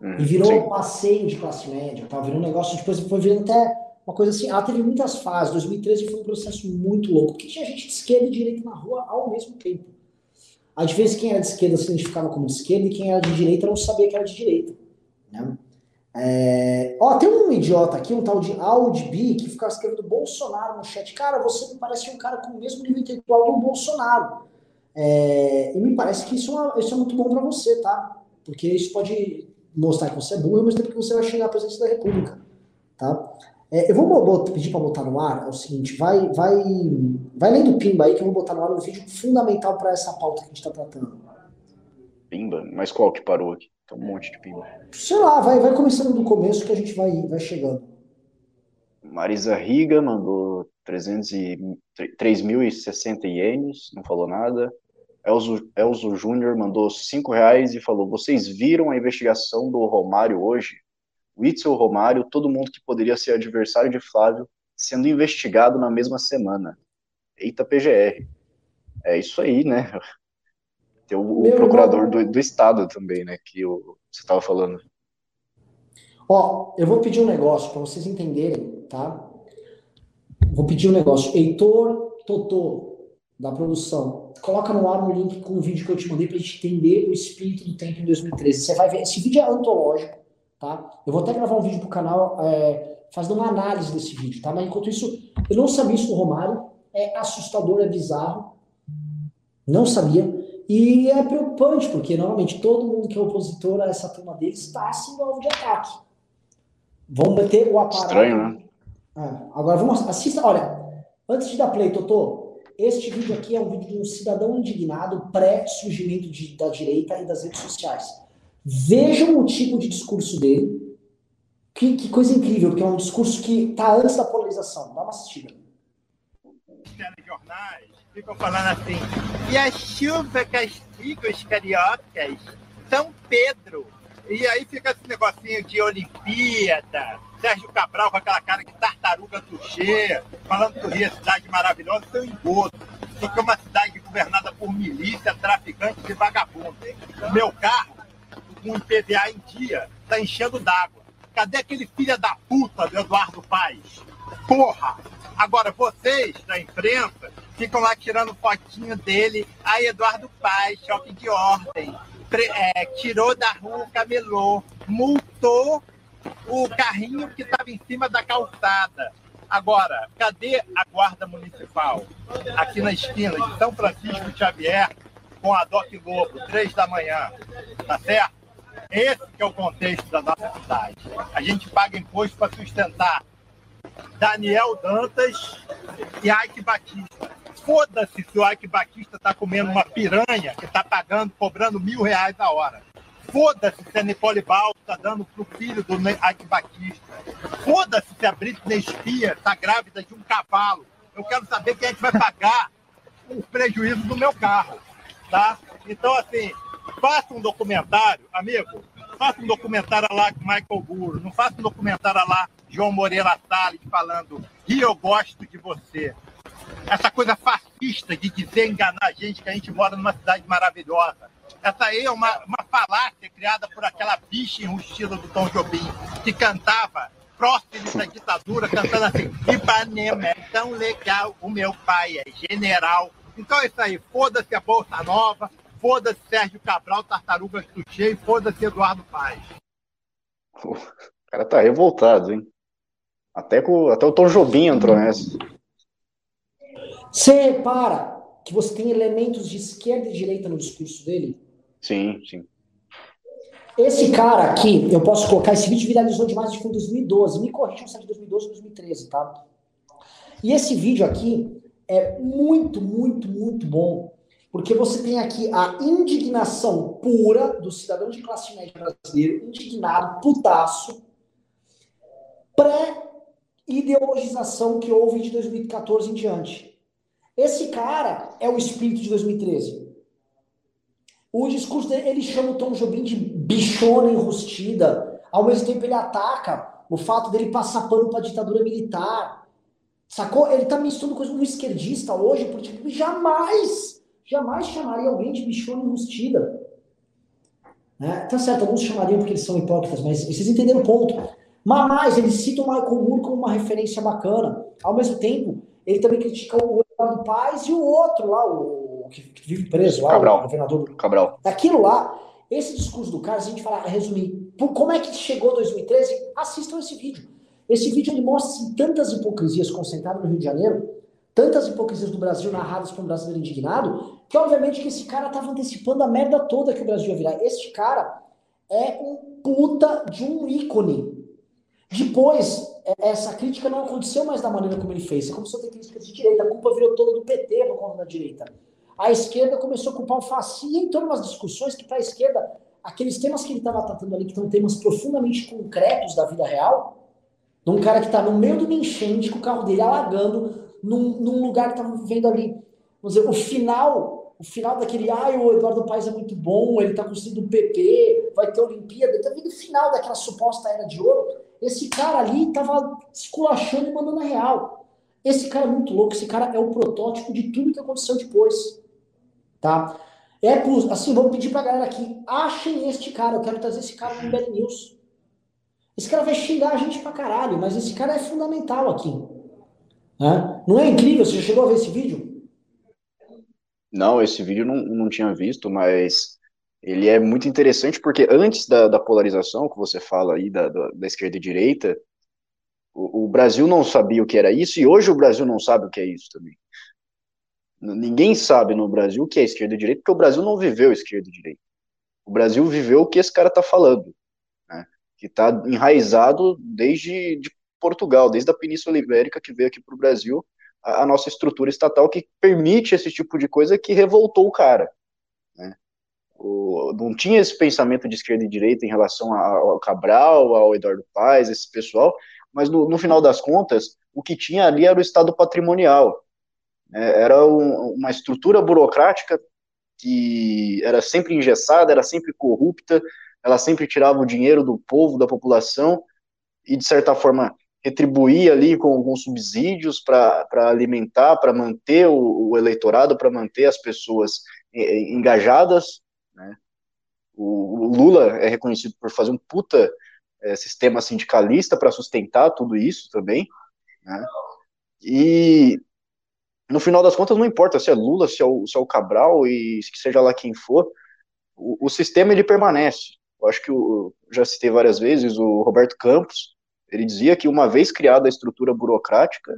Hum, e virou sim. um passeio de classe média, tá? virou um negócio, depois foi virando até uma coisa assim, ela teve muitas fases, 2013 foi um processo muito louco, porque tinha gente de esquerda e direita na rua ao mesmo tempo. Às vezes quem era de esquerda se identificava como de esquerda e quem era de direita não sabia que era de direita. Né? É... Ó, tem um idiota aqui, um tal de Audib, que fica escrevendo Bolsonaro no chat. Cara, você me parece um cara com o mesmo nível intelectual do Bolsonaro. É... E me parece que isso é, uma... isso é muito bom para você, tá? Porque isso pode mostrar que você é burro, mas tempo que você vai chegar à presidência da República, tá? É, eu vou pedir para botar no ar, é o seguinte, vai, vai, vai lendo Pimba aí que eu vou botar no ar um vídeo fundamental para essa pauta que a gente está tratando. Pimba? Mas qual que parou aqui? Tem um monte de pimba. Sei lá, vai, vai começando do começo que a gente vai, vai chegando. Marisa Riga mandou 3.060 ienes, não falou nada. Elzo, Elzo Júnior mandou 5 reais e falou: Vocês viram a investigação do Romário hoje? O Itzel Romário, todo mundo que poderia ser adversário de Flávio, sendo investigado na mesma semana. Eita PGR. É isso aí, né? Tem o, o procurador do, do, Estado também, né? Que o, você estava falando. Ó, eu vou pedir um negócio para vocês entenderem, tá? Vou pedir um negócio. Heitor Totô, da produção, coloca no ar um link com o vídeo que eu te mandei pra gente entender o espírito do tempo em 2013. Você vai ver, esse vídeo é antológico, tá? Eu vou até gravar um vídeo pro canal é, fazendo uma análise desse vídeo, tá? Mas enquanto isso, eu não sabia isso do Romário, é assustador, é bizarro, não sabia. E é preocupante, porque normalmente todo mundo que é opositor a essa turma deles está sendo alvo de ataque. Vão meter o aparato. Estranho, né? É, agora vamos assista. Olha, antes de dar play, Totô, este vídeo aqui é um vídeo de um cidadão indignado pré-surgimento da direita e das redes sociais. Vejam o tipo de discurso dele. Que, que coisa incrível, porque é um discurso que está antes da polarização. Dá uma assistida. Jornais ficam falando assim, e a chuva castiga os cariocas, São Pedro. E aí fica esse negocinho de Olimpíada, Sérgio Cabral com aquela cara de tartaruga touché, falando que o Rio é cidade maravilhosa, seu engodo. Fica uma cidade governada por milícia, traficantes e vagabundos. Meu carro, com um PVA em dia, tá enchendo d'água. Cadê aquele filho da puta do Eduardo Paes? Porra! Agora, vocês da imprensa ficam lá tirando fotinho dele. Aí, Eduardo Paes, choque de ordem. É, tirou da rua o camelô, multou o carrinho que estava em cima da calçada. Agora, cadê a guarda municipal? Aqui na esquina de São Francisco Xavier, com a Doc Lobo, três da manhã. Tá certo? Esse é o contexto da nossa cidade. A gente paga imposto para sustentar Daniel Dantas e Ike Batista. Foda-se se o Ike Batista está comendo uma piranha que está pagando, cobrando mil reais a hora. Foda-se se a Nicole está dando pro filho do Ike Batista. Foda-se se a Britney Spears está grávida de um cavalo. Eu quero saber quem é que vai pagar o prejuízo do meu carro. Tá? Então, assim, faça um documentário, amigo, faça um documentário lá com Michael Burro, não faça um documentário lá João Moreira Salles falando e eu gosto de você. Essa coisa fascista de dizer enganar a gente que a gente mora numa cidade maravilhosa. Essa aí é uma, uma falácia criada por aquela bicha enrustida do Tom Jobim, que cantava próximo da ditadura, cantando assim: Ipanema é tão legal, o meu pai é general. Então é isso aí, foda-se a Bolsa Nova, foda-se Sérgio Cabral, Tartaruga e foda-se Eduardo Paes. O cara tá revoltado, hein? Até, com, até o Tom Jobim entrou nessa. Você repara que você tem elementos de esquerda e direita no discurso dele? Sim, sim. Esse cara aqui, eu posso colocar, esse vídeo viralizou demais, acho que foi em 2012. Me corrijam se é de 2012 ou 2013, tá? E esse vídeo aqui é muito, muito, muito bom. Porque você tem aqui a indignação pura do cidadão de classe média brasileiro, indignado, putaço, pré-ideologização que houve de 2014 em diante. Esse cara é o espírito de 2013. O discurso dele, ele chama o Tom Jobim de bichona enrustida. Ao mesmo tempo, ele ataca o fato dele passar pano para a ditadura militar. Sacou? Ele tá misturando coisa com um esquerdista hoje, porque jamais, jamais chamaria alguém de bichona enrustida. Né? Tá certo, alguns chamariam porque eles são hipócritas, mas vocês entenderam o ponto. Mas mais, ele cita o Michael Moore como uma referência bacana. Ao mesmo tempo, ele também critica o Eduardo Paz e o outro lá, o que, vive preso lá, Cabral. o governador do... Cabral. Daquilo lá, esse discurso do cara, se a gente falar, resumir, por, como é que chegou 2013, assistam esse vídeo. Esse vídeo ele mostra assim, tantas hipocrisias concentradas no Rio de Janeiro, tantas hipocrisias do Brasil narradas por um brasileiro indignado, que obviamente que esse cara estava antecipando a merda toda que o Brasil ia virar. Este cara é um puta de um ícone. Depois, é, essa crítica não aconteceu mais da maneira como ele fez. Você começou a ter críticas de direita, a culpa virou toda do PT por conta da direita a esquerda começou a culpar o fascismo e entrou umas discussões que para a esquerda, aqueles temas que ele estava tratando ali, que são temas profundamente concretos da vida real, de um cara que está no meio de uma enchente, com o carro dele alagando, num, num lugar que estava vendo ali, vamos dizer, o final, o final daquele, ai, o Eduardo Paes é muito bom, ele está construindo o PP, vai ter Olimpíada, está vendo o final daquela suposta era de ouro, esse cara ali estava esculachando e mandando a real. Esse cara é muito louco, esse cara é o protótipo de tudo que aconteceu depois tá? É assim, vamos pedir pra galera aqui, achem este cara, eu quero trazer esse cara no MBL News. Esse cara vai xingar a gente pra caralho, mas esse cara é fundamental aqui. Né? Não é incrível? Você chegou a ver esse vídeo? Não, esse vídeo não, não tinha visto, mas ele é muito interessante porque antes da, da polarização que você fala aí da, da, da esquerda e direita, o, o, Brasil não sabia o que era isso e hoje o Brasil não sabe o que é isso também. Ninguém sabe no Brasil o que é esquerda e direita porque o Brasil não viveu esquerda e direita. O Brasil viveu o que esse cara está falando, né? que está enraizado desde de Portugal, desde a Península Ibérica que veio aqui para o Brasil, a, a, nossa estrutura estatal que permite esse tipo de coisa que revoltou o cara. O, não tinha esse pensamento de esquerda e direita em relação ao Cabral, ao Eduardo Paes, esse pessoal, mas no, no final das contas, o que tinha ali era o Estado patrimonial. Né? Era um, uma estrutura burocrática que era sempre engessada, era sempre corrupta, ela sempre tirava o dinheiro do povo, da população, e de certa forma retribuía ali com alguns subsídios para alimentar, para manter o, o eleitorado, para manter as pessoas engajadas. Né? O, o, Lula é reconhecido por fazer um puta é, sistema sindicalista para sustentar tudo isso também. Né? E no final das contas, não importa se é Lula, se é o, se é o Cabral e seja lá quem for, o, o sistema ele permanece. Eu acho que eu já citei várias vezes o Roberto Campos, ele dizia que uma vez criada a estrutura burocrática,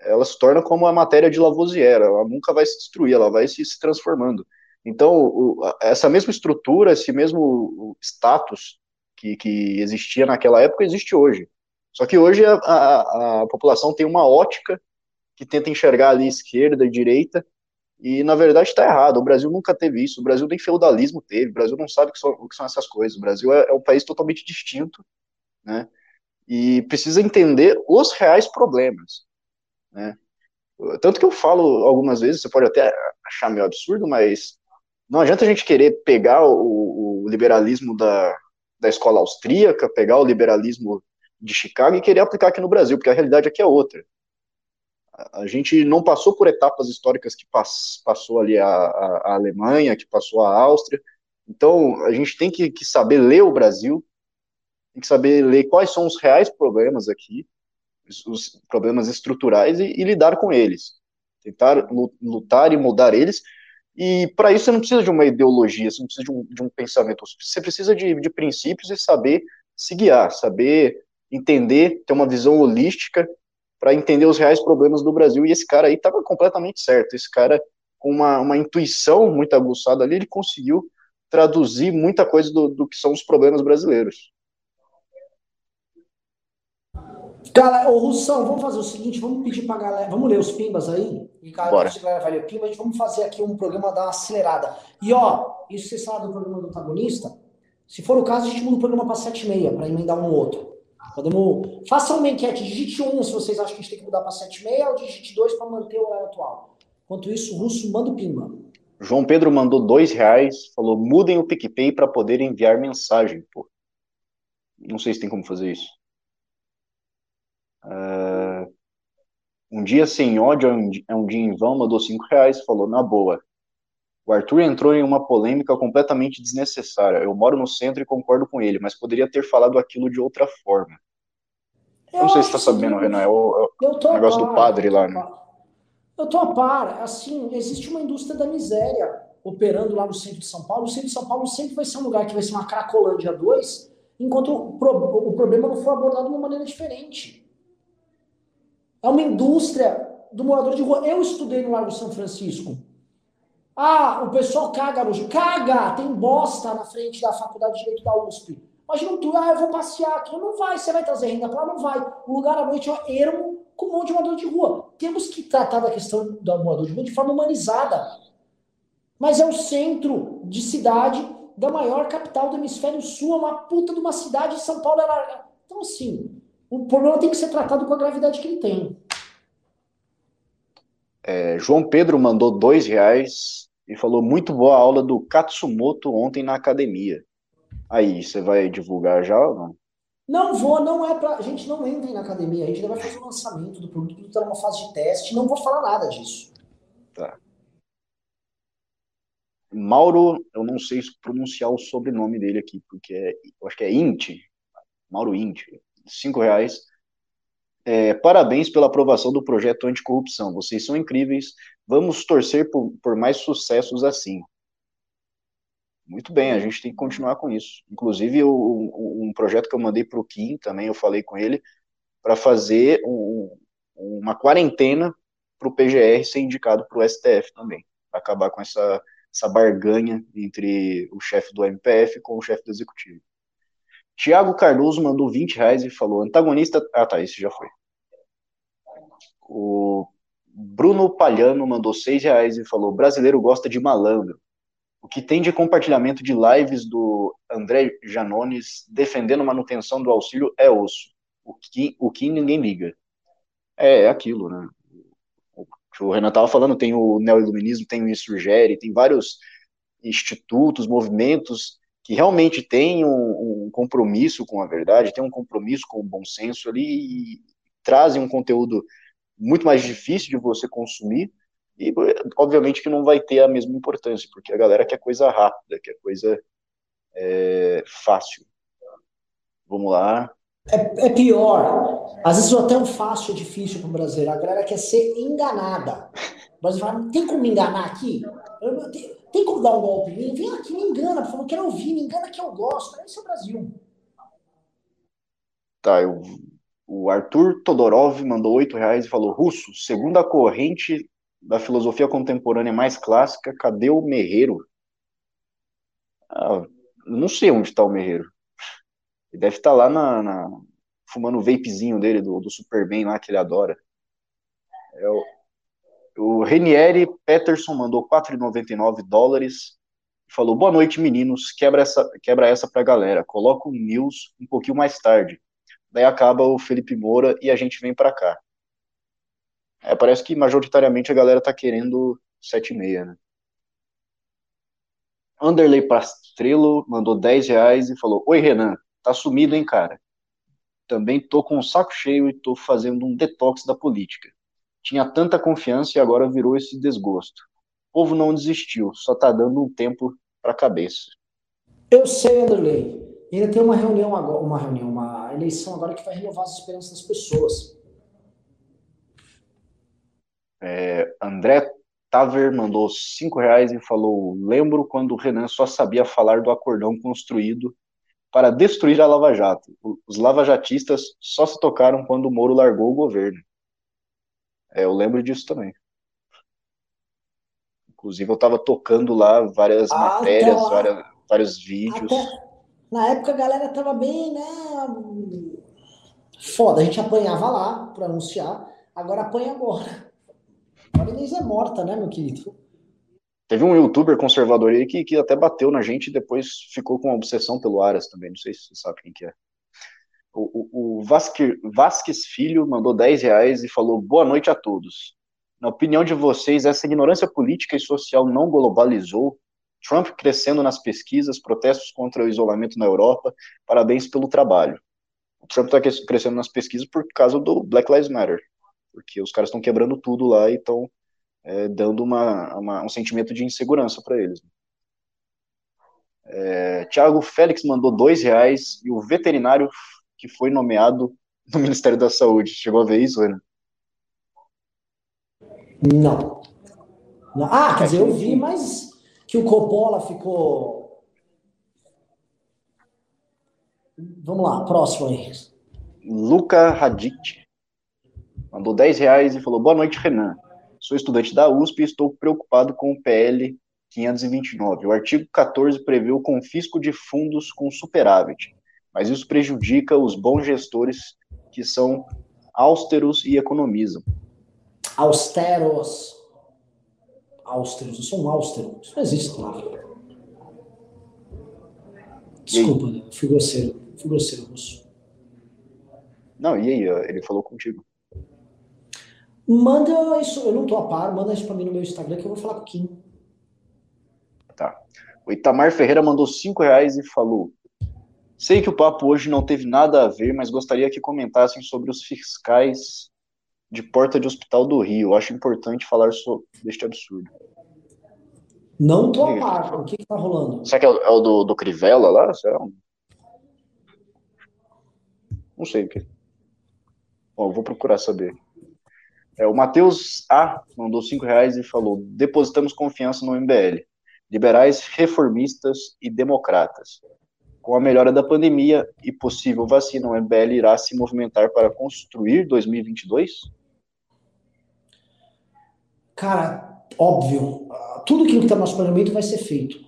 ela se torna como a matéria de Lavoisier, ela nunca vai se destruir, ela vai se, se transformando. Então, o, essa mesma estrutura, esse mesmo status que, que existia naquela época, existe hoje. Só que hoje a, a, a população tem uma ótica que tenta enxergar ali esquerda e direita, e na verdade está errado. O Brasil nunca teve isso. O Brasil nem feudalismo teve. O Brasil não sabe o que são, o que são essas coisas. O Brasil é, é, um país totalmente distinto, né? E precisa entender os reais problemas, né? Tanto que eu falo algumas vezes, você pode até achar meio absurdo, mas não adianta a gente querer pegar o, o liberalismo da, da escola austríaca, pegar o liberalismo de Chicago e querer aplicar aqui no Brasil, porque a realidade aqui é outra a gente não passou por etapas históricas que pass, passou ali a, a, a, Alemanha, que passou a Áustria. Então, a gente tem que, que, saber ler o Brasil, tem que saber ler quais são os reais problemas aqui, os, problemas estruturais e, e, lidar com eles. Tentar lutar e mudar eles. E para isso você não precisa de uma ideologia, você não precisa de um, de um pensamento, você precisa de, de princípios e saber se guiar, saber entender, ter uma visão holística para entender os reais problemas do Brasil. E esse cara aí estava completamente certo. Esse cara, com uma, uma intuição muito aguçada ali, ele conseguiu traduzir muita coisa do, do que são os problemas brasileiros. Cara, ô Russão, vamos fazer o seguinte, vamos pedir pra galera, vamos ler os pimbas aí, e cara, Bora. a galera vai ler pimba, a gente vamos fazer aqui um programa da acelerada. E ó, isso você sabe do programa do antagonista, se for o caso, a gente muda o programa para 7 e meia, para emendar um outro. Podemos. Façam uma enquete, digite 1 se vocês acham que a gente tem que mudar para 7,5 ou digite 2 para manter o horário atual. Enquanto isso, o russo manda o pimba. João Pedro mandou dois reais, falou: mudem o PicPay para poder enviar mensagem, pô. Não sei se tem como fazer isso. Uh, um dia sem ódio é um dia em vão, mandou cinco reais, falou na boa. O Arthur entrou em uma polêmica completamente desnecessária. Eu moro no centro e concordo com ele, mas poderia ter falado aquilo de outra forma. Eu não sei se está sabendo, Renan, é o, é o negócio do padre lá, né? Eu tô a par. Assim, existe uma indústria da miséria operando lá no centro de São Paulo. O centro de São Paulo sempre vai ser um lugar que vai ser uma Cracolândia 2, enquanto o, pro, o problema não for abordado de uma maneira diferente. É uma indústria do morador de rua. Eu estudei no Largo São Francisco. Ah, o pessoal caga no Caga! Tem bosta na frente da faculdade de Direito da USP. Imagina tu, ah, eu vou passear aqui. Não vai, você vai trazer renda para lá? Não vai. O lugar à noite é ermo com um monte de morador de rua. Temos que tratar da questão do morador de rua de forma humanizada. Mas é o centro de cidade da maior capital do hemisfério sul, é uma puta de uma cidade, São Paulo é larga. Então, assim, o problema tem que ser tratado com a gravidade que ele tem. É, João Pedro mandou dois reais e falou muito boa aula do Katsumoto ontem na academia. Aí, você vai divulgar já ou não? Não vou, não é pra. A gente não entra na academia, a gente ainda vai fazer o lançamento do produto, está numa fase de teste, não vou falar nada disso. Tá. Mauro, eu não sei pronunciar o sobrenome dele aqui, porque é, eu acho que é Inti. Mauro Indy, cinco reais. É, parabéns pela aprovação do projeto anticorrupção. Vocês são incríveis. Vamos torcer por, por mais sucessos assim. Muito bem, a gente tem que continuar com isso. Inclusive, o, um projeto que eu mandei para o Kim também, eu falei com ele, para fazer um, uma quarentena para o PGR ser indicado para o STF também, acabar com essa, essa barganha entre o chefe do MPF com o chefe do Executivo. Tiago Cardoso mandou 20 reais e falou: antagonista. Ah, tá, esse já foi. O Bruno Palhano mandou 6 reais e falou: brasileiro gosta de malandro. O que tem de compartilhamento de lives do André Janones defendendo manutenção do auxílio é osso. O que, o que ninguém liga. É, é aquilo, né? O que o Renan estava falando, tem o neoiluminismo, tem o Insurgere, tem vários institutos, movimentos que realmente têm um, um, compromisso com a verdade, têm um compromisso com o bom senso ali e trazem um conteúdo muito mais difícil de você consumir e, obviamente, que não vai ter a mesma importância, porque a galera quer coisa rápida, quer coisa é, fácil. Vamos lá. É, é, pior. Às vezes até o fácil é difícil para o brasileiro. A galera quer ser enganada. O brasileiro fala, tem como me enganar aqui? Eu, tem, tem, como dar um golpe mim? Vem aqui, me engana. Por favor, quero ouvir, me engana que eu gosto. Esse é o Brasil. Tá, eu, o Arthur Todorov mandou oito reais e falou, Russo, segundo a corrente da filosofia contemporânea mais clássica, cadê o Merreiro? Ah, não sei onde está o Merreiro. Ele deve estar tá lá na, na, fumando o vapezinho dele, do, do Superman lá, que ele adora. É o, o Renieri Peterson mandou 4,99 dólares. Falou, boa noite, meninos. Quebra essa, quebra essa pra galera. Coloca o news um pouquinho mais tarde. Daí acaba o Felipe Moura e a gente vem para cá. É, parece que majoritariamente a galera tá querendo 7,5, né? Underlay Pastrello mandou 10 reais e falou: Oi, Renan. Tá sumido, hein, cara? Também tô com o saco cheio e tô fazendo um detox da política. Tinha tanta confiança e agora virou esse desgosto. O povo não desistiu, só tá dando um tempo pra cabeça. Eu sei, Anderley. Ainda tem uma reunião agora, uma reunião, uma eleição agora que vai renovar as esperanças das pessoas. É, André Taver mandou cinco reais e falou: lembro quando o Renan só sabia falar do acordão construído para destruir a Lava Jato. Os lavajatistas só se tocaram quando o Moro largou o governo. É, eu lembro disso também. Inclusive, eu estava tocando lá várias ah, matérias, então, várias, vários vídeos. Até, na época a galera tava bem, né? Foda, a gente apanhava lá para anunciar, agora apanha agora. A Inês é morta, né, meu querido? Teve um youtuber conservador aí que, que até bateu na gente e depois ficou com obsessão pelo Aras também. Não sei se você sabe quem que é. O, o, o Vasque, Vasques Filho mandou 10 reais e falou: Boa noite a todos. Na opinião de vocês, essa ignorância política e social não globalizou? Trump crescendo nas pesquisas, protestos contra o isolamento na Europa, parabéns pelo trabalho. O Trump está crescendo nas pesquisas por causa do Black Lives Matter, porque os caras estão quebrando tudo lá e estão é, dando uma, uma, um sentimento de insegurança para eles. É, Tiago Félix mandou dois reais e o veterinário que foi nomeado no Ministério da Saúde. Chegou a ver isso, Renan? Não. Não. Ah, quer dizer, eu vi, mas que o Coppola ficou. Vamos lá, próximo aí. Luca Radit mandou 10 reais e falou: Boa noite, Renan. Sou estudante da USP e estou preocupado com o PL 529. O artigo 14 prevê o confisco de fundos com superávit, mas isso prejudica os bons gestores que são austeros e economizam. Austeros. Austeros, eu sou um austero. Isso não existe, claro. Desculpa, né? fui grosseiro. Fui grosseiro, Russo. Não, e aí? Ele falou contigo. Manda isso, eu não tô a par, manda isso pra mim no meu Instagram que eu vou falar com o Kim. Tá. O Itamar Ferreira mandou 5 reais e falou: Sei que o papo hoje não teve nada a ver, mas gostaria que comentassem sobre os fiscais de porta de hospital do Rio. Acho importante falar sobre este absurdo. Não tô a par. O que, que tá rolando? Será que é o, é o do, do Crivella lá? Será? Não sei o que. Bom, vou procurar saber. É, o Matheus A mandou cinco reais e falou: depositamos confiança no MBL. Liberais, reformistas e democratas. Com a melhora da pandemia e possível vacina, o MBL irá se movimentar para construir 2022? Cara, óbvio. Tudo aquilo que está no nosso planejamento vai ser feito.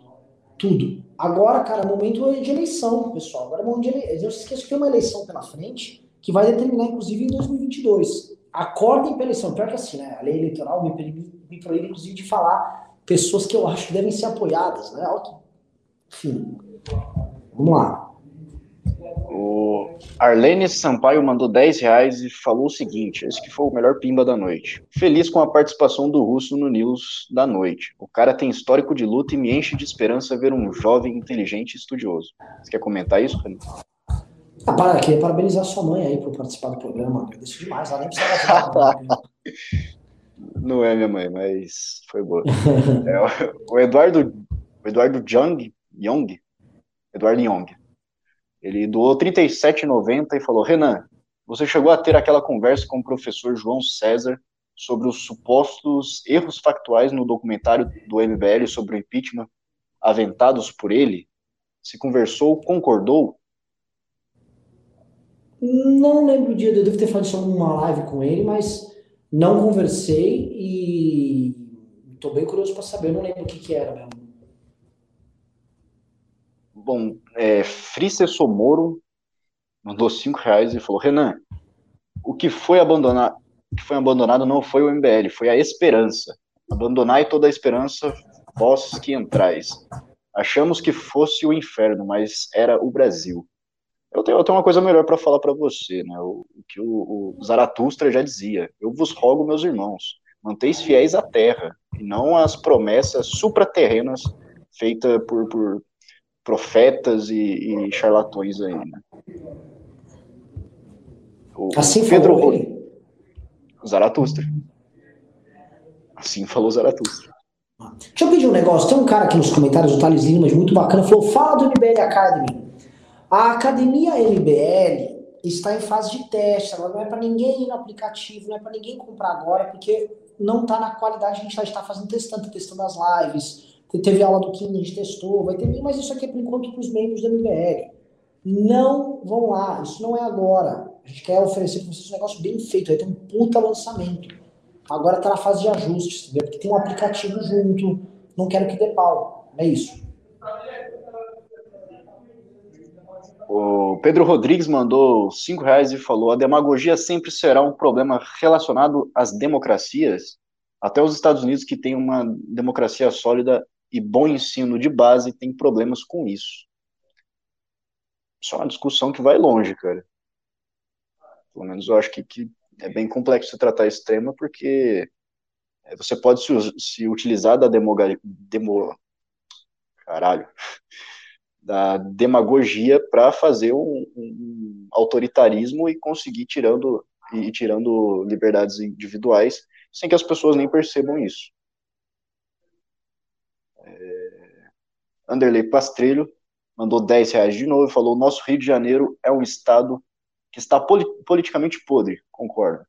Tudo. Agora, cara, é momento de eleição, pessoal. Agora é momento de eleição. Não se que tem uma eleição pela frente que vai determinar, inclusive, em 2022. Acordem pela eleição. Pior que assim, né? A lei eleitoral me, me proíbe, inclusive, de falar pessoas que eu acho que devem ser apoiadas, né? Enfim. Vamos lá. O Arlene Sampaio mandou 10 reais e falou o seguinte: esse que foi o melhor pimba da noite. Feliz com a participação do Russo no News da noite. O cara tem histórico de luta e me enche de esperança ver um jovem inteligente e estudioso. Você quer comentar isso, Rani? Ah, para, queria parabenizar sua mãe aí por participar do programa. Agradeço demais, ela nem precisava Não é minha mãe, mas foi boa. é, o Eduardo, o Eduardo Young, Young, Eduardo Young, ele doou 37,90 e falou: Renan, você chegou a ter aquela conversa com o professor João César sobre os supostos erros factuais no documentário do MBL sobre o impeachment aventados por ele? Se conversou, concordou? Não lembro o dia, eu devo ter falado isso em uma live com ele, mas não conversei e estou bem curioso para saber, não lembro o que, que era mesmo. Bom, é, Frice Somoro mandou cinco reais e falou: Renan, o que foi abandonado, que foi abandonado não foi o MBL, foi a esperança. Abandonai toda a esperança, vós que entrais. Achamos que fosse o inferno, mas era o Brasil. Eu tenho, eu tenho uma coisa melhor para falar para você, né? O, o que o, o Zaratustra já dizia: Eu vos rogo, meus irmãos, manteis fiéis à terra e não às promessas supraterrenas feitas por, por profetas e, e charlatões aí, né? O assim Pedro falou ele? Zaratustra. Assim falou Zaratustra. Deixa eu pedir um negócio. Tem um cara aqui nos comentários, o Thales Limas, muito bacana, falou: fala do MBL Academy. A academia MBL está em fase de teste, ela não é para ninguém ir no aplicativo, não é para ninguém comprar agora, porque não está na qualidade, a gente está fazendo testando, testando as lives, Teve aula do Kim, a gente testou, vai ter, mas isso aqui é por enquanto para os membros da MBL. Não vão lá, isso não é agora. A gente quer oferecer para vocês um negócio bem feito, vai ter um puta lançamento. Agora está na fase de ajustes, entendeu? Porque tem um aplicativo junto, não quero que dê pau. É isso. O Pedro Rodrigues mandou cinco reais e falou: a demagogia sempre será um problema relacionado às democracias. Até os Estados Unidos, que tem uma democracia sólida, e bom ensino de base tem problemas com isso. Isso é uma discussão que vai longe, cara. Pelo menos eu acho que, que é bem complexo tratar esse tema, porque é, você pode se, se utilizar da demoga, demo, caralho, da demagogia para fazer um, um, autoritarismo e conseguir tirando e tirando liberdades individuais sem que as pessoas nem percebam isso. Anderley Pastrelho mandou 10 reais de novo e falou: nosso Rio de Janeiro é um estado que está politicamente podre, concordo.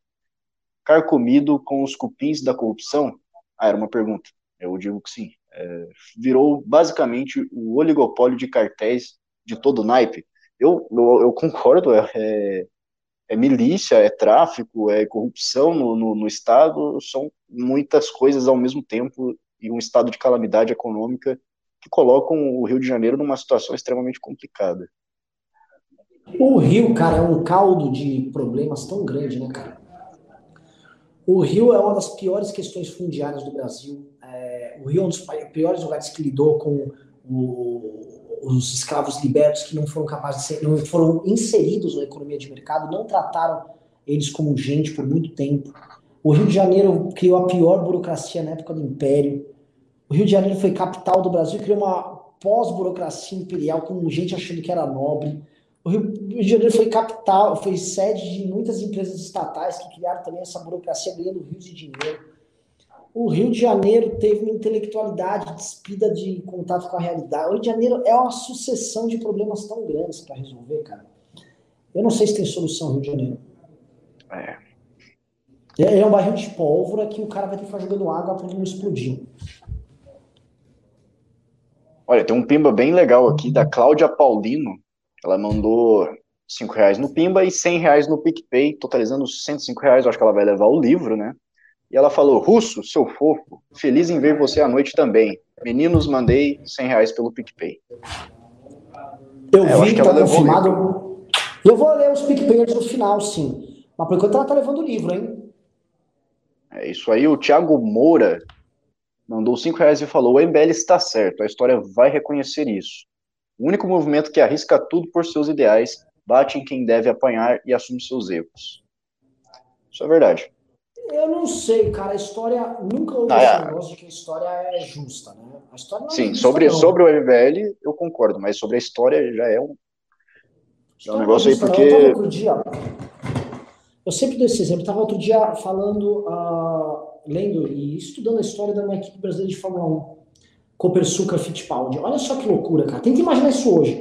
Carcomido com os cupins da corrupção? Ah, era uma pergunta. Eu digo que sim. É, virou basicamente o oligopólio de cartéis de todo o naipe. Eu, eu, eu concordo, é, é, é, milícia, é tráfico, é corrupção no, no, no Estado, são muitas coisas ao mesmo tempo e um estado de calamidade econômica que colocam o Rio de Janeiro numa situação extremamente complicada. O Rio, cara, é um caldo de problemas tão grande, né, cara? O Rio é uma das piores questões fundiárias do Brasil. É, o Rio é um dos piores lugares que lidou com o, os escravos libertos que não foram capazes de ser, não foram inseridos na economia de mercado, não trataram eles como gente por muito tempo. O Rio de Janeiro criou a pior burocracia na época do Império. O Rio de Janeiro foi capital do Brasil, criou uma pós-burocracia imperial com gente achando que era nobre. O Rio, de Janeiro foi capital, foi sede de muitas empresas estatais que criaram também essa burocracia ganhando rios de dinheiro. O Rio de Janeiro teve uma intelectualidade despida de contato com a realidade. O Rio de Janeiro é uma sucessão de problemas tão grandes para resolver, cara. Eu não sei se tem solução Rio de Janeiro. É. É, é um barril de pólvora que o cara vai ter que ficar jogando água para ele não explodir. Olha, tem um Pimba bem legal aqui da Cláudia Paulino. Ela mandou 5 reais no Pimba e 100 reais no PicPay, totalizando 105 reais. Eu acho que ela vai levar o livro, né? E ela falou: Russo, seu fofo, feliz em ver você à noite também. Meninos, mandei 100 reais pelo PicPay. Eu é, vi que tá confirmado. Eu vou ler os PicPayers no final, sim. Mas por enquanto ela tá levando o livro, hein? É isso aí. O Thiago Moura mandou 5 reais e falou: o MBL está certo, a história vai reconhecer isso. O único movimento que arrisca tudo por seus ideais, bate em quem deve apanhar e assume seus erros. Isso é verdade. Eu não sei, cara. A história. Nunca houve ah, esse é. negócio de que a história é justa, né? A história não é Sim, justa, sobre, não. sobre o MBL eu concordo, mas sobre a história já é um. É um negócio aí porque. Eu, dia, eu sempre dou esse exemplo. Eu estava outro dia falando. Uh, lendo e estudando a história da uma equipe brasileira de Fórmula 1, Copersucar Fittipaldi. Olha só que loucura, cara. Tenta imaginar isso hoje.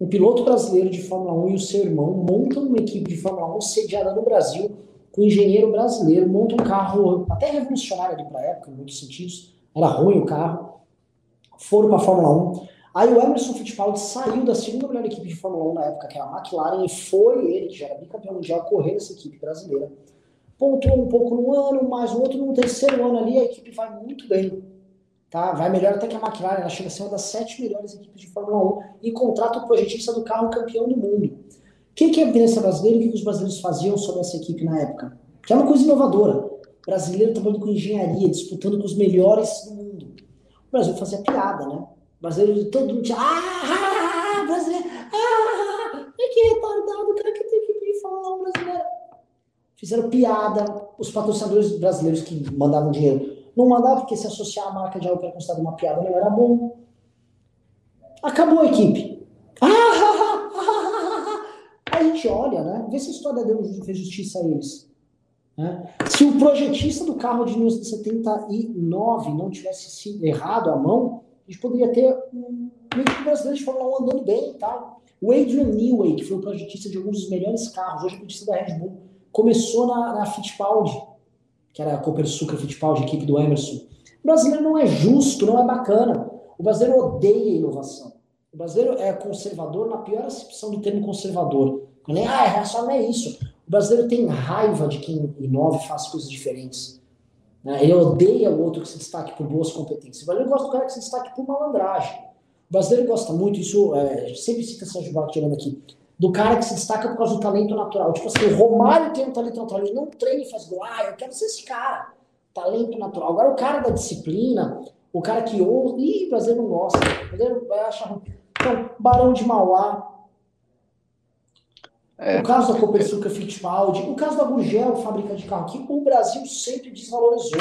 Um piloto brasileiro de Fórmula 1 e o seu irmão montam uma equipe de Fórmula 1 sediada no Brasil, com um engenheiro brasileiro, montam um carro até revolucionário ali para a época, em muitos sentidos. Era ruim o carro. Foram para a Fórmula 1. Aí o Emerson Fittipaldi saiu da segunda melhor equipe de Fórmula 1 na época, que era a McLaren, e foi ele, que já era bicampeão mundial, correr nessa equipe brasileira pontuou um pouco no ano, mais um outro no terceiro ano ali, a equipe vai muito bem. Tá? Vai melhor até que a McLaren, ela chega a ser uma das sete melhores equipes de Fórmula 1 e contrata o projetista do carro campeão do mundo. O que, que é a evidência brasileira e o que os brasileiros faziam sobre essa equipe na época? Que é uma coisa inovadora. brasileiro trabalhando com engenharia, disputando com os melhores do mundo. O Brasil fazia piada, né? O brasileiro, todo mundo tinha. Ah, ah, ah, ah brasileiro! Ah, é que retardado, o cara que tem equipe de Fórmula 1 brasileira fizeram piada, os patrocinadores brasileiros que mandavam dinheiro não mandavam porque se associar a marca de algo que era considerado uma piada não era bom. Acabou a equipe. a gente olha, né? Vê se a história fez justiça a eles. Né? Se o projetista do carro de 1979 não tivesse sido errado a mão, a gente poderia ter um equipe brasileiro de Fórmula 1 andando bem e tal. O Adrian Newey, que foi o projetista de alguns dos melhores carros, hoje é projetista da Red Bull, começou na, na Fittipaldi, que era a Copersucar Fittipaldi, equipe do Emerson. O brasileiro não é justo, não é bacana. O brasileiro odeia inovação. O brasileiro é conservador na pior acepção do termo conservador. Nem, ah, é só não é isso. O brasileiro tem raiva de quem inova e faz coisas diferentes. Né? Ele odeia o outro que se destaque por boas competências. O brasileiro gosta do cara que se destaque por malandragem. O brasileiro gosta muito, isso é, sempre cita Sérgio Barco tirando aqui do cara que se destaca por causa do talento natural. Tipo assim, o Romário tem um talento natural, ele não treina e faz gol. Ah, eu quero ser esse cara. Talento natural. Agora, o cara da disciplina, o cara que ouve. Ih, o Brasil não gosta. O brasileiro vai achar ruim. Então, Barão de Mauá. É. O caso da Copersuca Fittipaldi. O caso da Gugel, fábrica de carro aqui. O Brasil sempre desvalorizou.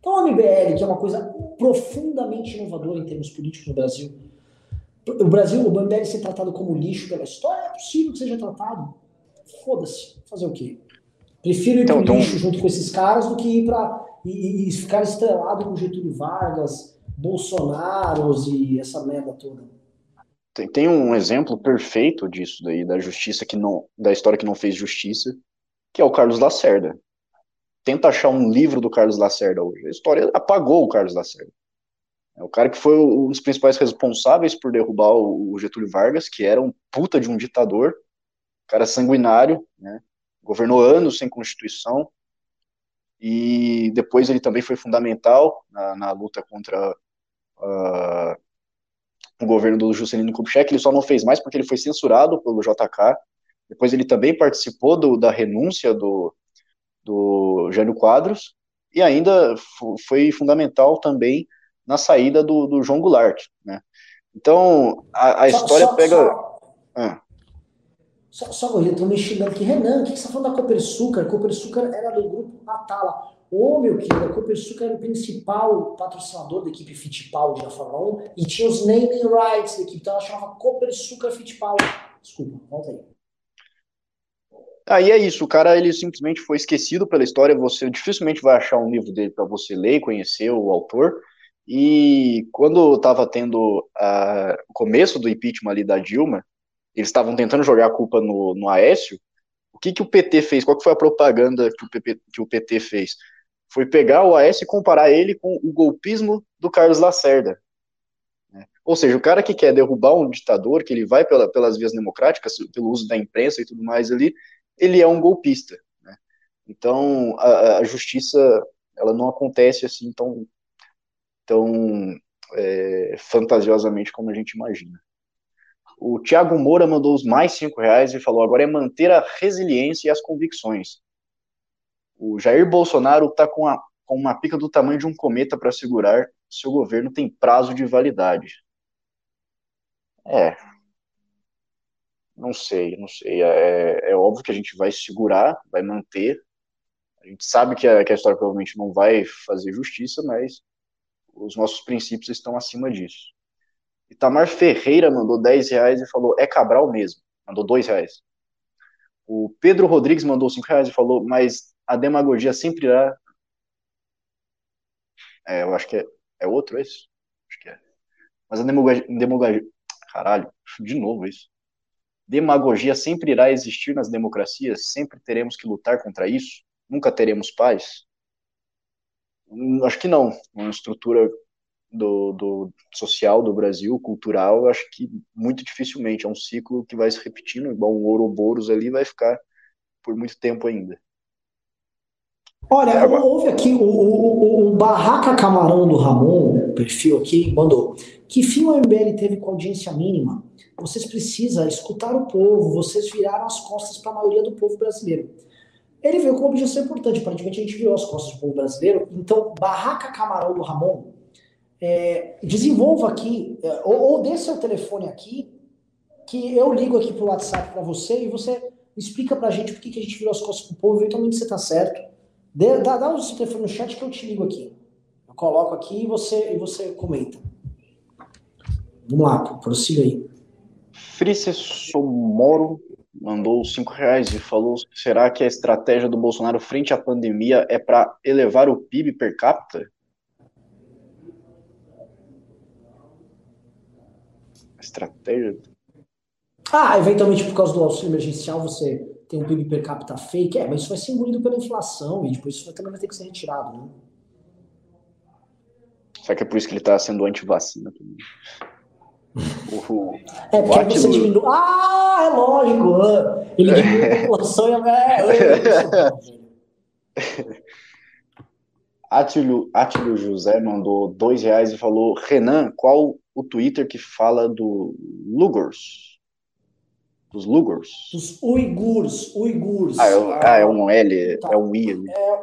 Então, a MBL, que é uma coisa profundamente inovadora em termos políticos no Brasil, o Brasil, o MBL ser tratado como lixo pela história, é possível que seja tratado. Foda-se. Fazer o quê? Prefiro ir então, pro então... lixo junto com esses caras do que ir para e, e, ficar estrelado com Getúlio Vargas, Bolsonaros e essa merda toda. Tem, tem um exemplo perfeito disso daí, da justiça que não. da história que não fez justiça, que é o Carlos Lacerda. Tenta achar um livro do Carlos Lacerda hoje. A história apagou o Carlos Lacerda. É o cara que foi um dos principais responsáveis por derrubar o Getúlio Vargas, que era um puta de um ditador, cara sanguinário, né? Governou anos sem constituição. E depois ele também foi fundamental na, na luta contra uh, o governo do Juscelino Kubitschek. Ele só não fez mais porque ele foi censurado pelo JK. Depois ele também participou do, da renúncia do, do Jânio Quadros. E ainda foi fundamental também na saída do, do João Goulart, né? Então, a, a só, história só, pega... Só, ah. só, só eu tô me xingando aqui. Renan, o que, você está falando da Copersucar? Copersucar era do grupo Atala. Ô, meu querido, a Copersucar era o principal patrocinador da equipe Fittipaldi da Fórmula 1 e tinha os naming rights da equipe, então ela chamava Copersucar Fittipaldi. Desculpa, volta aí. Aí é isso, o cara ele simplesmente foi esquecido pela história, você dificilmente vai achar um livro dele para você ler e conhecer o autor, e quando estava tendo a, o começo do impeachment ali da Dilma, eles estavam tentando jogar a culpa no, no Aécio, o que, que o PT fez? Qual que foi a propaganda que o, PP, que o PT fez? Foi pegar o Aécio e comparar ele com o golpismo do Carlos Lacerda. Né? Ou seja, o cara que quer derrubar um ditador, que ele vai pela, pelas vias democráticas, pelo uso da imprensa e tudo mais ali, ele é um golpista. Né? Então, a, a, justiça, ela não acontece assim tão, tão é, fantasiosamente como a gente imagina. O Tiago Moura mandou os mais cinco reais e falou: agora é manter a resiliência e as convicções. O Jair Bolsonaro está com, com uma pica do tamanho de um cometa para segurar. Seu governo tem prazo de validade. É. Não sei, não sei. É, é óbvio que a gente vai segurar, vai manter. A gente sabe que a, que a história provavelmente não vai fazer justiça, mas os nossos princípios estão acima disso. Itamar Ferreira mandou 10 reais e falou, é Cabral mesmo. Mandou 2 reais. O Pedro Rodrigues mandou 5 reais e falou, mas a demagogia sempre irá. É, eu acho que é, é outro esse? Acho que é. Mas a demagogia, demagogia. Caralho, de novo isso. Demagogia sempre irá existir nas democracias, sempre teremos que lutar contra isso, nunca teremos paz. Hum, acho que não. Uma estrutura do, do, social do Brasil, cultural, acho que muito dificilmente. É um ciclo que vai se repetindo, igual o Ouroboros ali, vai ficar por muito tempo ainda. Olha, é, houve aqui o, o, o, Barraca Camarão do Ramon, perfil aqui, mandou. Que fim o MBL teve com audiência mínima? Vocês precisam escutar o povo, vocês viraram as costas para a maioria do povo brasileiro. Ele veio com uma objeção importante, aparentemente a gente virou as costas do povo brasileiro. Então, Barraca Camarão do Ramon, é, desenvolva aqui, é, ou, ou dê seu telefone aqui, que eu ligo aqui pro WhatsApp para você e você explica pra gente por que, a gente virou as costas pro povo, eventualmente você tá certo. Dê, dá, dá o seu telefone no chat que eu te ligo aqui. Eu coloco aqui e você, e você comenta. Vamos lá, prossiga aí. Frice Somoro mandou cinco reais e falou: será que a estratégia do Bolsonaro frente à pandemia é para elevar o PIB per capita? estratégia? Ah, eventualmente por causa do auxílio emergencial você tem um PIB per capita fake, é, mas isso vai ser engolido pela inflação e depois isso também vai ter que ser retirado, né? Será que é por isso que ele está sendo anti-vacina também? O, é, porque Atilo... você diminui. Ah, é lógico! Ele diminui a população e a. É, é, é, José mandou dois reais e falou: Renan, qual o Twitter que fala do Lugors. Dos Lugors. Dos uigurs, uigurs. Ah, é, ah, é um L, tá. é um I. É,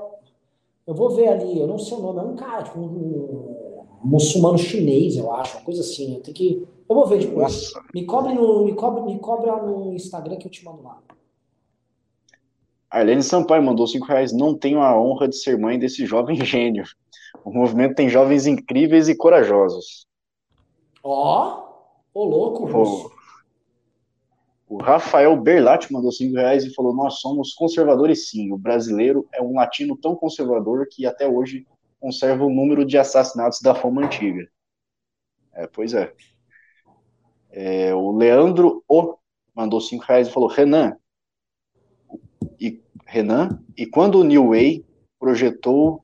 eu vou ver ali, eu não sei o nome, é um cara, tipo, um, um muçulmano chinês, eu acho, uma coisa assim. Eu tenho que. Eu vou ver depois. Nossa. Me cobre no. Me cobre, me cobre no Instagram que eu te mando lá. Arlene Sampaio mandou 5 reais. Não tenho a honra de ser mãe desse jovem gênio. O movimento tem jovens incríveis e corajosos. Ó, ô louco, o, o Rafael Berlatti mandou 5 reais e falou: Nós somos conservadores sim. O brasileiro é um latino tão conservador que até hoje conserva o número de assassinatos da Roma antiga. É, pois é. É o Leandro O mandou 5 reais e falou: Renan, e, Renan, e quando o New Way projetou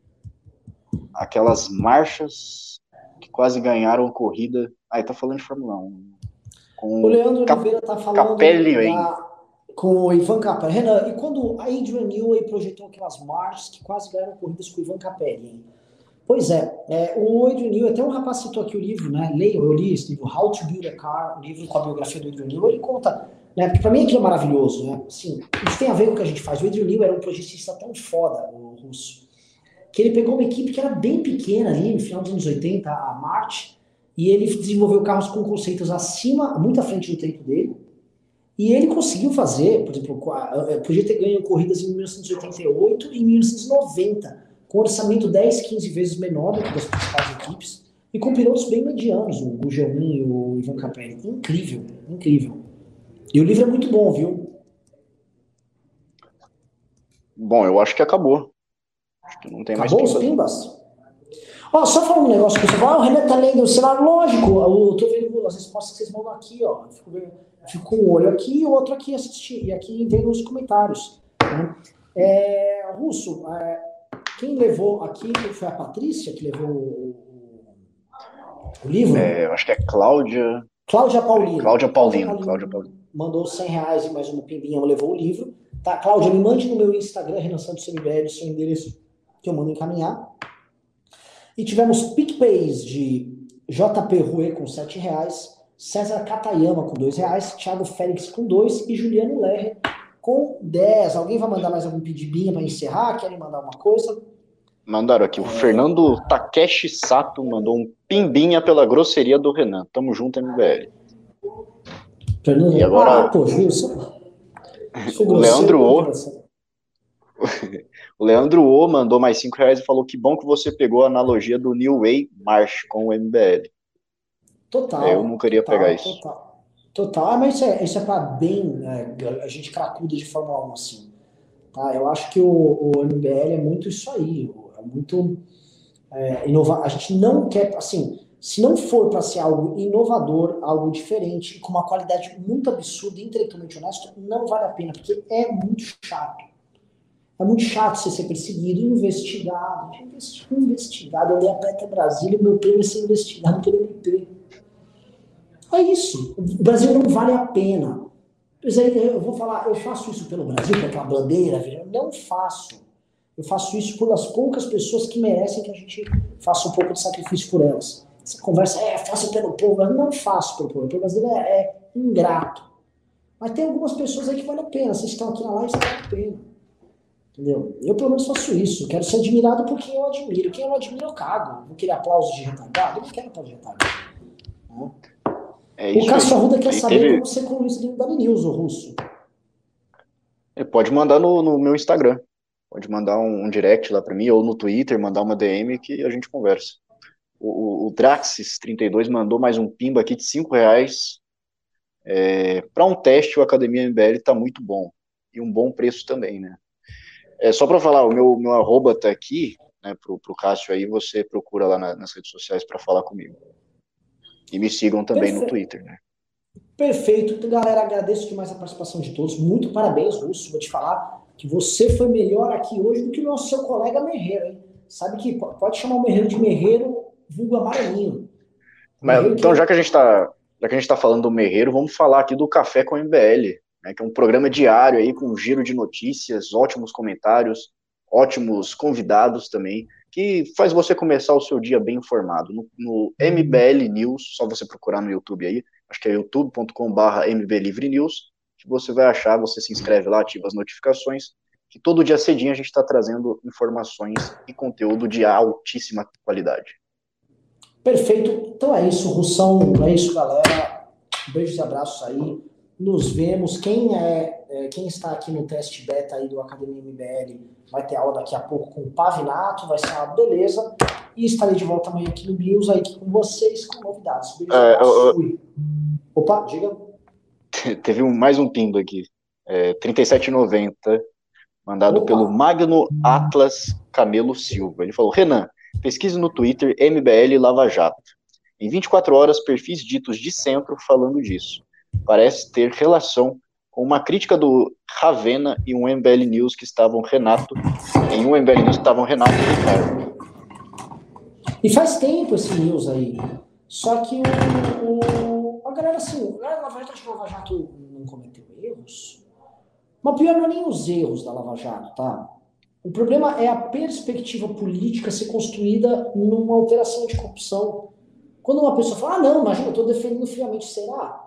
aquelas marchas que quase ganharam corrida Aí tá falando de Fórmula 1. Com o Leandro Cap Oliveira tá falando Capelli, da, com o Ivan Capelli. Renan, e quando a Adrian Newey projetou aquelas marchas que quase ganharam corridas com o Ivan Capelli, hein? Pois é, é, o Adrian Newey, até um rapaz citou aqui o livro, né? Leio, eu li esse livro, How to Build a Car, o livro com a biografia do Adrian Newey, ele conta, né? Porque pra mim aquilo é maravilhoso, né? Assim, isso tem a ver com o que a gente faz. O Adrian Newey era um projetista tão foda, o russo, que ele pegou uma equipe que era bem pequena ali, no final dos anos 80, a Marte, e ele desenvolveu carros com conceitos acima, muito à frente do tempo dele. E ele conseguiu fazer, por exemplo, podia ter ganho corridas em 1988 e 1990, com orçamento 10, 15 vezes menor do que das principais equipes, e com pilotos bem medianos, o Gugelmin e o Ivan Capelli. Incrível, incrível. E o livro é muito bom, viu? Bom, eu acho que acabou. Acho que não tem acabou mais. Acabou os pimbas? Ó, só falar um negócio fala, ah, o Renan tá lendo o cenário, lógico, eu tô vendo as respostas que vocês mandam aqui, ó. Fico vendo, com um olho aqui e o outro aqui assistir, e aqui vem os comentários. Né? É, Russo, é, quem levou aqui foi a Patrícia que levou o, o livro? É, eu acho que é Cláudia. Cláudia Paulino. Cláudia Paulino. Cláudia Paulino. Mandou 100 reais e mais uma pimbinha, levou o livro. Tá, Cláudia, me mande no meu Instagram, Renan Santos MBL, seu endereço que eu mando encaminhar. E tivemos PicPays de JP Rue com 7 reais, César Katayama com 2 reais, Thiago Félix com 2 e Juliano Lerre com 10. Alguém vai mandar mais algum pedidinho para encerrar? Querem mandar uma coisa? Mandaram aqui. O Fernando Takeshi Sato mandou um pimbinha pela grosseria do Renan. Tamo junto, MBL. Fernando, e agora... ah, pô. O Leandro O. o Leandro O mandou mais 5 reais e falou que bom que você pegou a analogia do New Way March com o MBL. Total. Eu não queria total, pegar isso. Total. Total, ah, mas isso é, é para bem é, a gente cracuda de Fórmula 1 assim. Tá? Eu acho que o, o MBL é muito isso aí. É muito é, inovar. A gente não quer, assim, se não for para ser algo inovador, algo diferente, com uma qualidade muito absurda intelectualmente honesto, não vale a pena, porque é muito chato. É muito chato você ser perseguido, investigado. Investigado, eu li a Peta Brasília, meu prêmio é ser investigado pelo MP. É isso. O Brasil não vale a pena. Eu vou falar, eu faço isso pelo Brasil, com aquela bandeira, eu não faço. Eu faço isso pelas poucas pessoas que merecem que a gente faça um pouco de sacrifício por elas. Essa conversa é, faço pelo povo, eu não faço pelo povo, o brasileiro é, é ingrato. Mas tem algumas pessoas aí que vale a pena. Vocês estão aqui na live, vale a pena. Entendeu? Eu pelo menos faço isso. Quero ser admirado por quem eu admiro. Quem eu admiro, eu cago. Vou querer aplausos de retardado? Eu não quero aplausos de retardado. Né? É o Cássio Arruda quer saber teve... como ser colunista do Dani News, o russo. Ele pode mandar no, no meu Instagram. Pode mandar um, um direct lá para mim, ou no Twitter, mandar uma DM que a gente conversa. O, o, o Draxis32 mandou mais um pimba aqui de 5 reais. É, para um teste, o Academia MBL está muito bom. E um bom preço também, né? É, só para falar, o meu, meu arroba tá aqui, né, pro, pro Cássio aí, você procura lá na, nas redes sociais para falar comigo. E me sigam também Perfeito. no Twitter, né? Perfeito. Então, galera, agradeço demais a participação de todos. Muito parabéns, Russo. Vou te falar que você foi melhor aqui hoje do que o nosso seu colega Merreiro, hein? Sabe que pode chamar o Merreiro de Merreiro, vulgo amarelinho. Mas, então, que... já que a gente está já que a gente está falando do Merreiro, vamos falar aqui do Café com MBL, né, que é um programa diário aí com um giro de notícias, ótimos comentários, ótimos convidados também que faz você começar o seu dia bem informado. No, no MBL News, só você procurar no YouTube aí, acho que é youtube.com/barra News, que você vai achar, você se inscreve lá, ativa as notificações, que todo dia cedinho a gente está trazendo informações e conteúdo de altíssima qualidade. Perfeito. Então é isso, Russão. É isso, galera. Beijos e abraços aí. Nos vemos. Quem é, é quem está aqui no teste beta aí do Academia MBL vai ter aula daqui a pouco com o Pavinato, vai ser uma beleza. E estarei de volta amanhã aqui no News aí com vocês com novidades. Beijo, é, eu, Opa, diga. Teve um, mais um pimba aqui. É, 37,90, mandado Opa. pelo Magno Atlas Camelo Silva. Ele falou: Renan, pesquise no Twitter MBL Lava Jato. Em 24 horas, perfis ditos de centro falando disso. Parece ter relação com uma crítica do Ravena e um MBL News que estavam Renato, em um MBL News que estavam Renato e Ricardo. E faz tempo esse news aí. Só que o, o a galera assim, a Lava Jato, acho que a Lava Jato não cometeu erros. Mas pior não é nem os erros da Lava Jato, tá? O problema é a perspectiva política ser construída numa operação de corrupção. Quando uma pessoa fala, ah, não, imagina, eu estou defendendo friamente, será?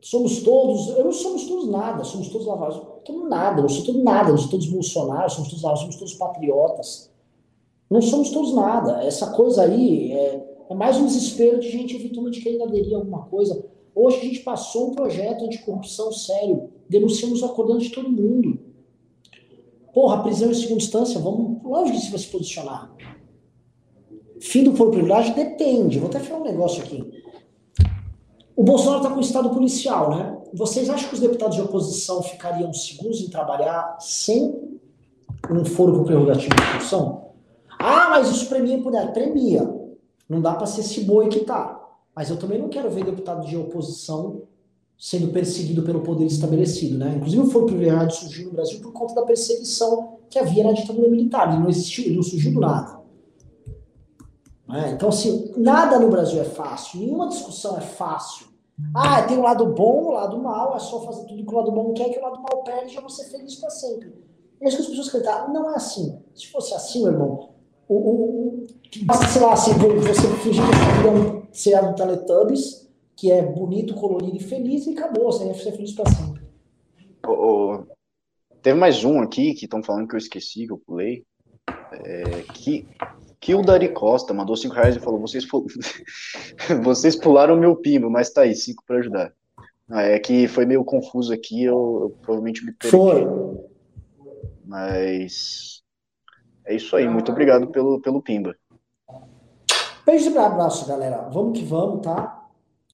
Somos todos, não somos todos nada, somos todos lavados, todos nada, não somos todos nada, não somos todos Bolsonaro, somos todos somos todos patriotas. Não somos todos nada. Essa coisa aí é, é mais um desespero de gente eventualmente querendo aderir a alguma coisa. Hoje a gente passou um projeto de corrupção sério, denunciamos acordando de todo mundo. Porra, prisão em segunda instância, vamos, que se vai se posicionar. Fim do foro privilégio depende. Vou até falar um negócio aqui. O Bolsonaro está com o estado policial, né? Vocês acham que os deputados de oposição ficariam seguros em trabalhar sem um foro com prerrogativa de função? Ah, mas isso premia poder. Premia. Não dá para ser esse boi que tá. Mas eu também não quero ver deputado de oposição sendo perseguido pelo poder estabelecido, né? Inclusive foi privilegiado surgir no Brasil por conta da perseguição que havia na ditadura militar. Ele não existiu, ele não surgiu do nada. É, então, assim, nada no Brasil é fácil, nenhuma discussão é fácil. Ah, tem o lado bom, o lado mal, é só fazer tudo que o lado bom quer, que o lado mal perde, já você feliz para sempre. E acho que as pessoas acreditam, não é assim. Se fosse assim, meu irmão, o, o, o, sei lá, assim, você fingir que você é um Teletubbies, que é bonito, colorido e feliz, e acabou, você vai ser feliz para sempre. Oh, oh, teve mais um aqui que estão falando que eu esqueci, que eu pulei. É, que que o Dari Costa mandou 5 reais e falou: vocês, vocês pularam meu pimba, mas tá aí, 5 para ajudar. Ah, é que foi meio confuso aqui, eu, eu provavelmente me perdi. Foi. Mas é isso aí, muito obrigado pelo, pelo pimba. Beijo e abraço, galera. Vamos que vamos, tá?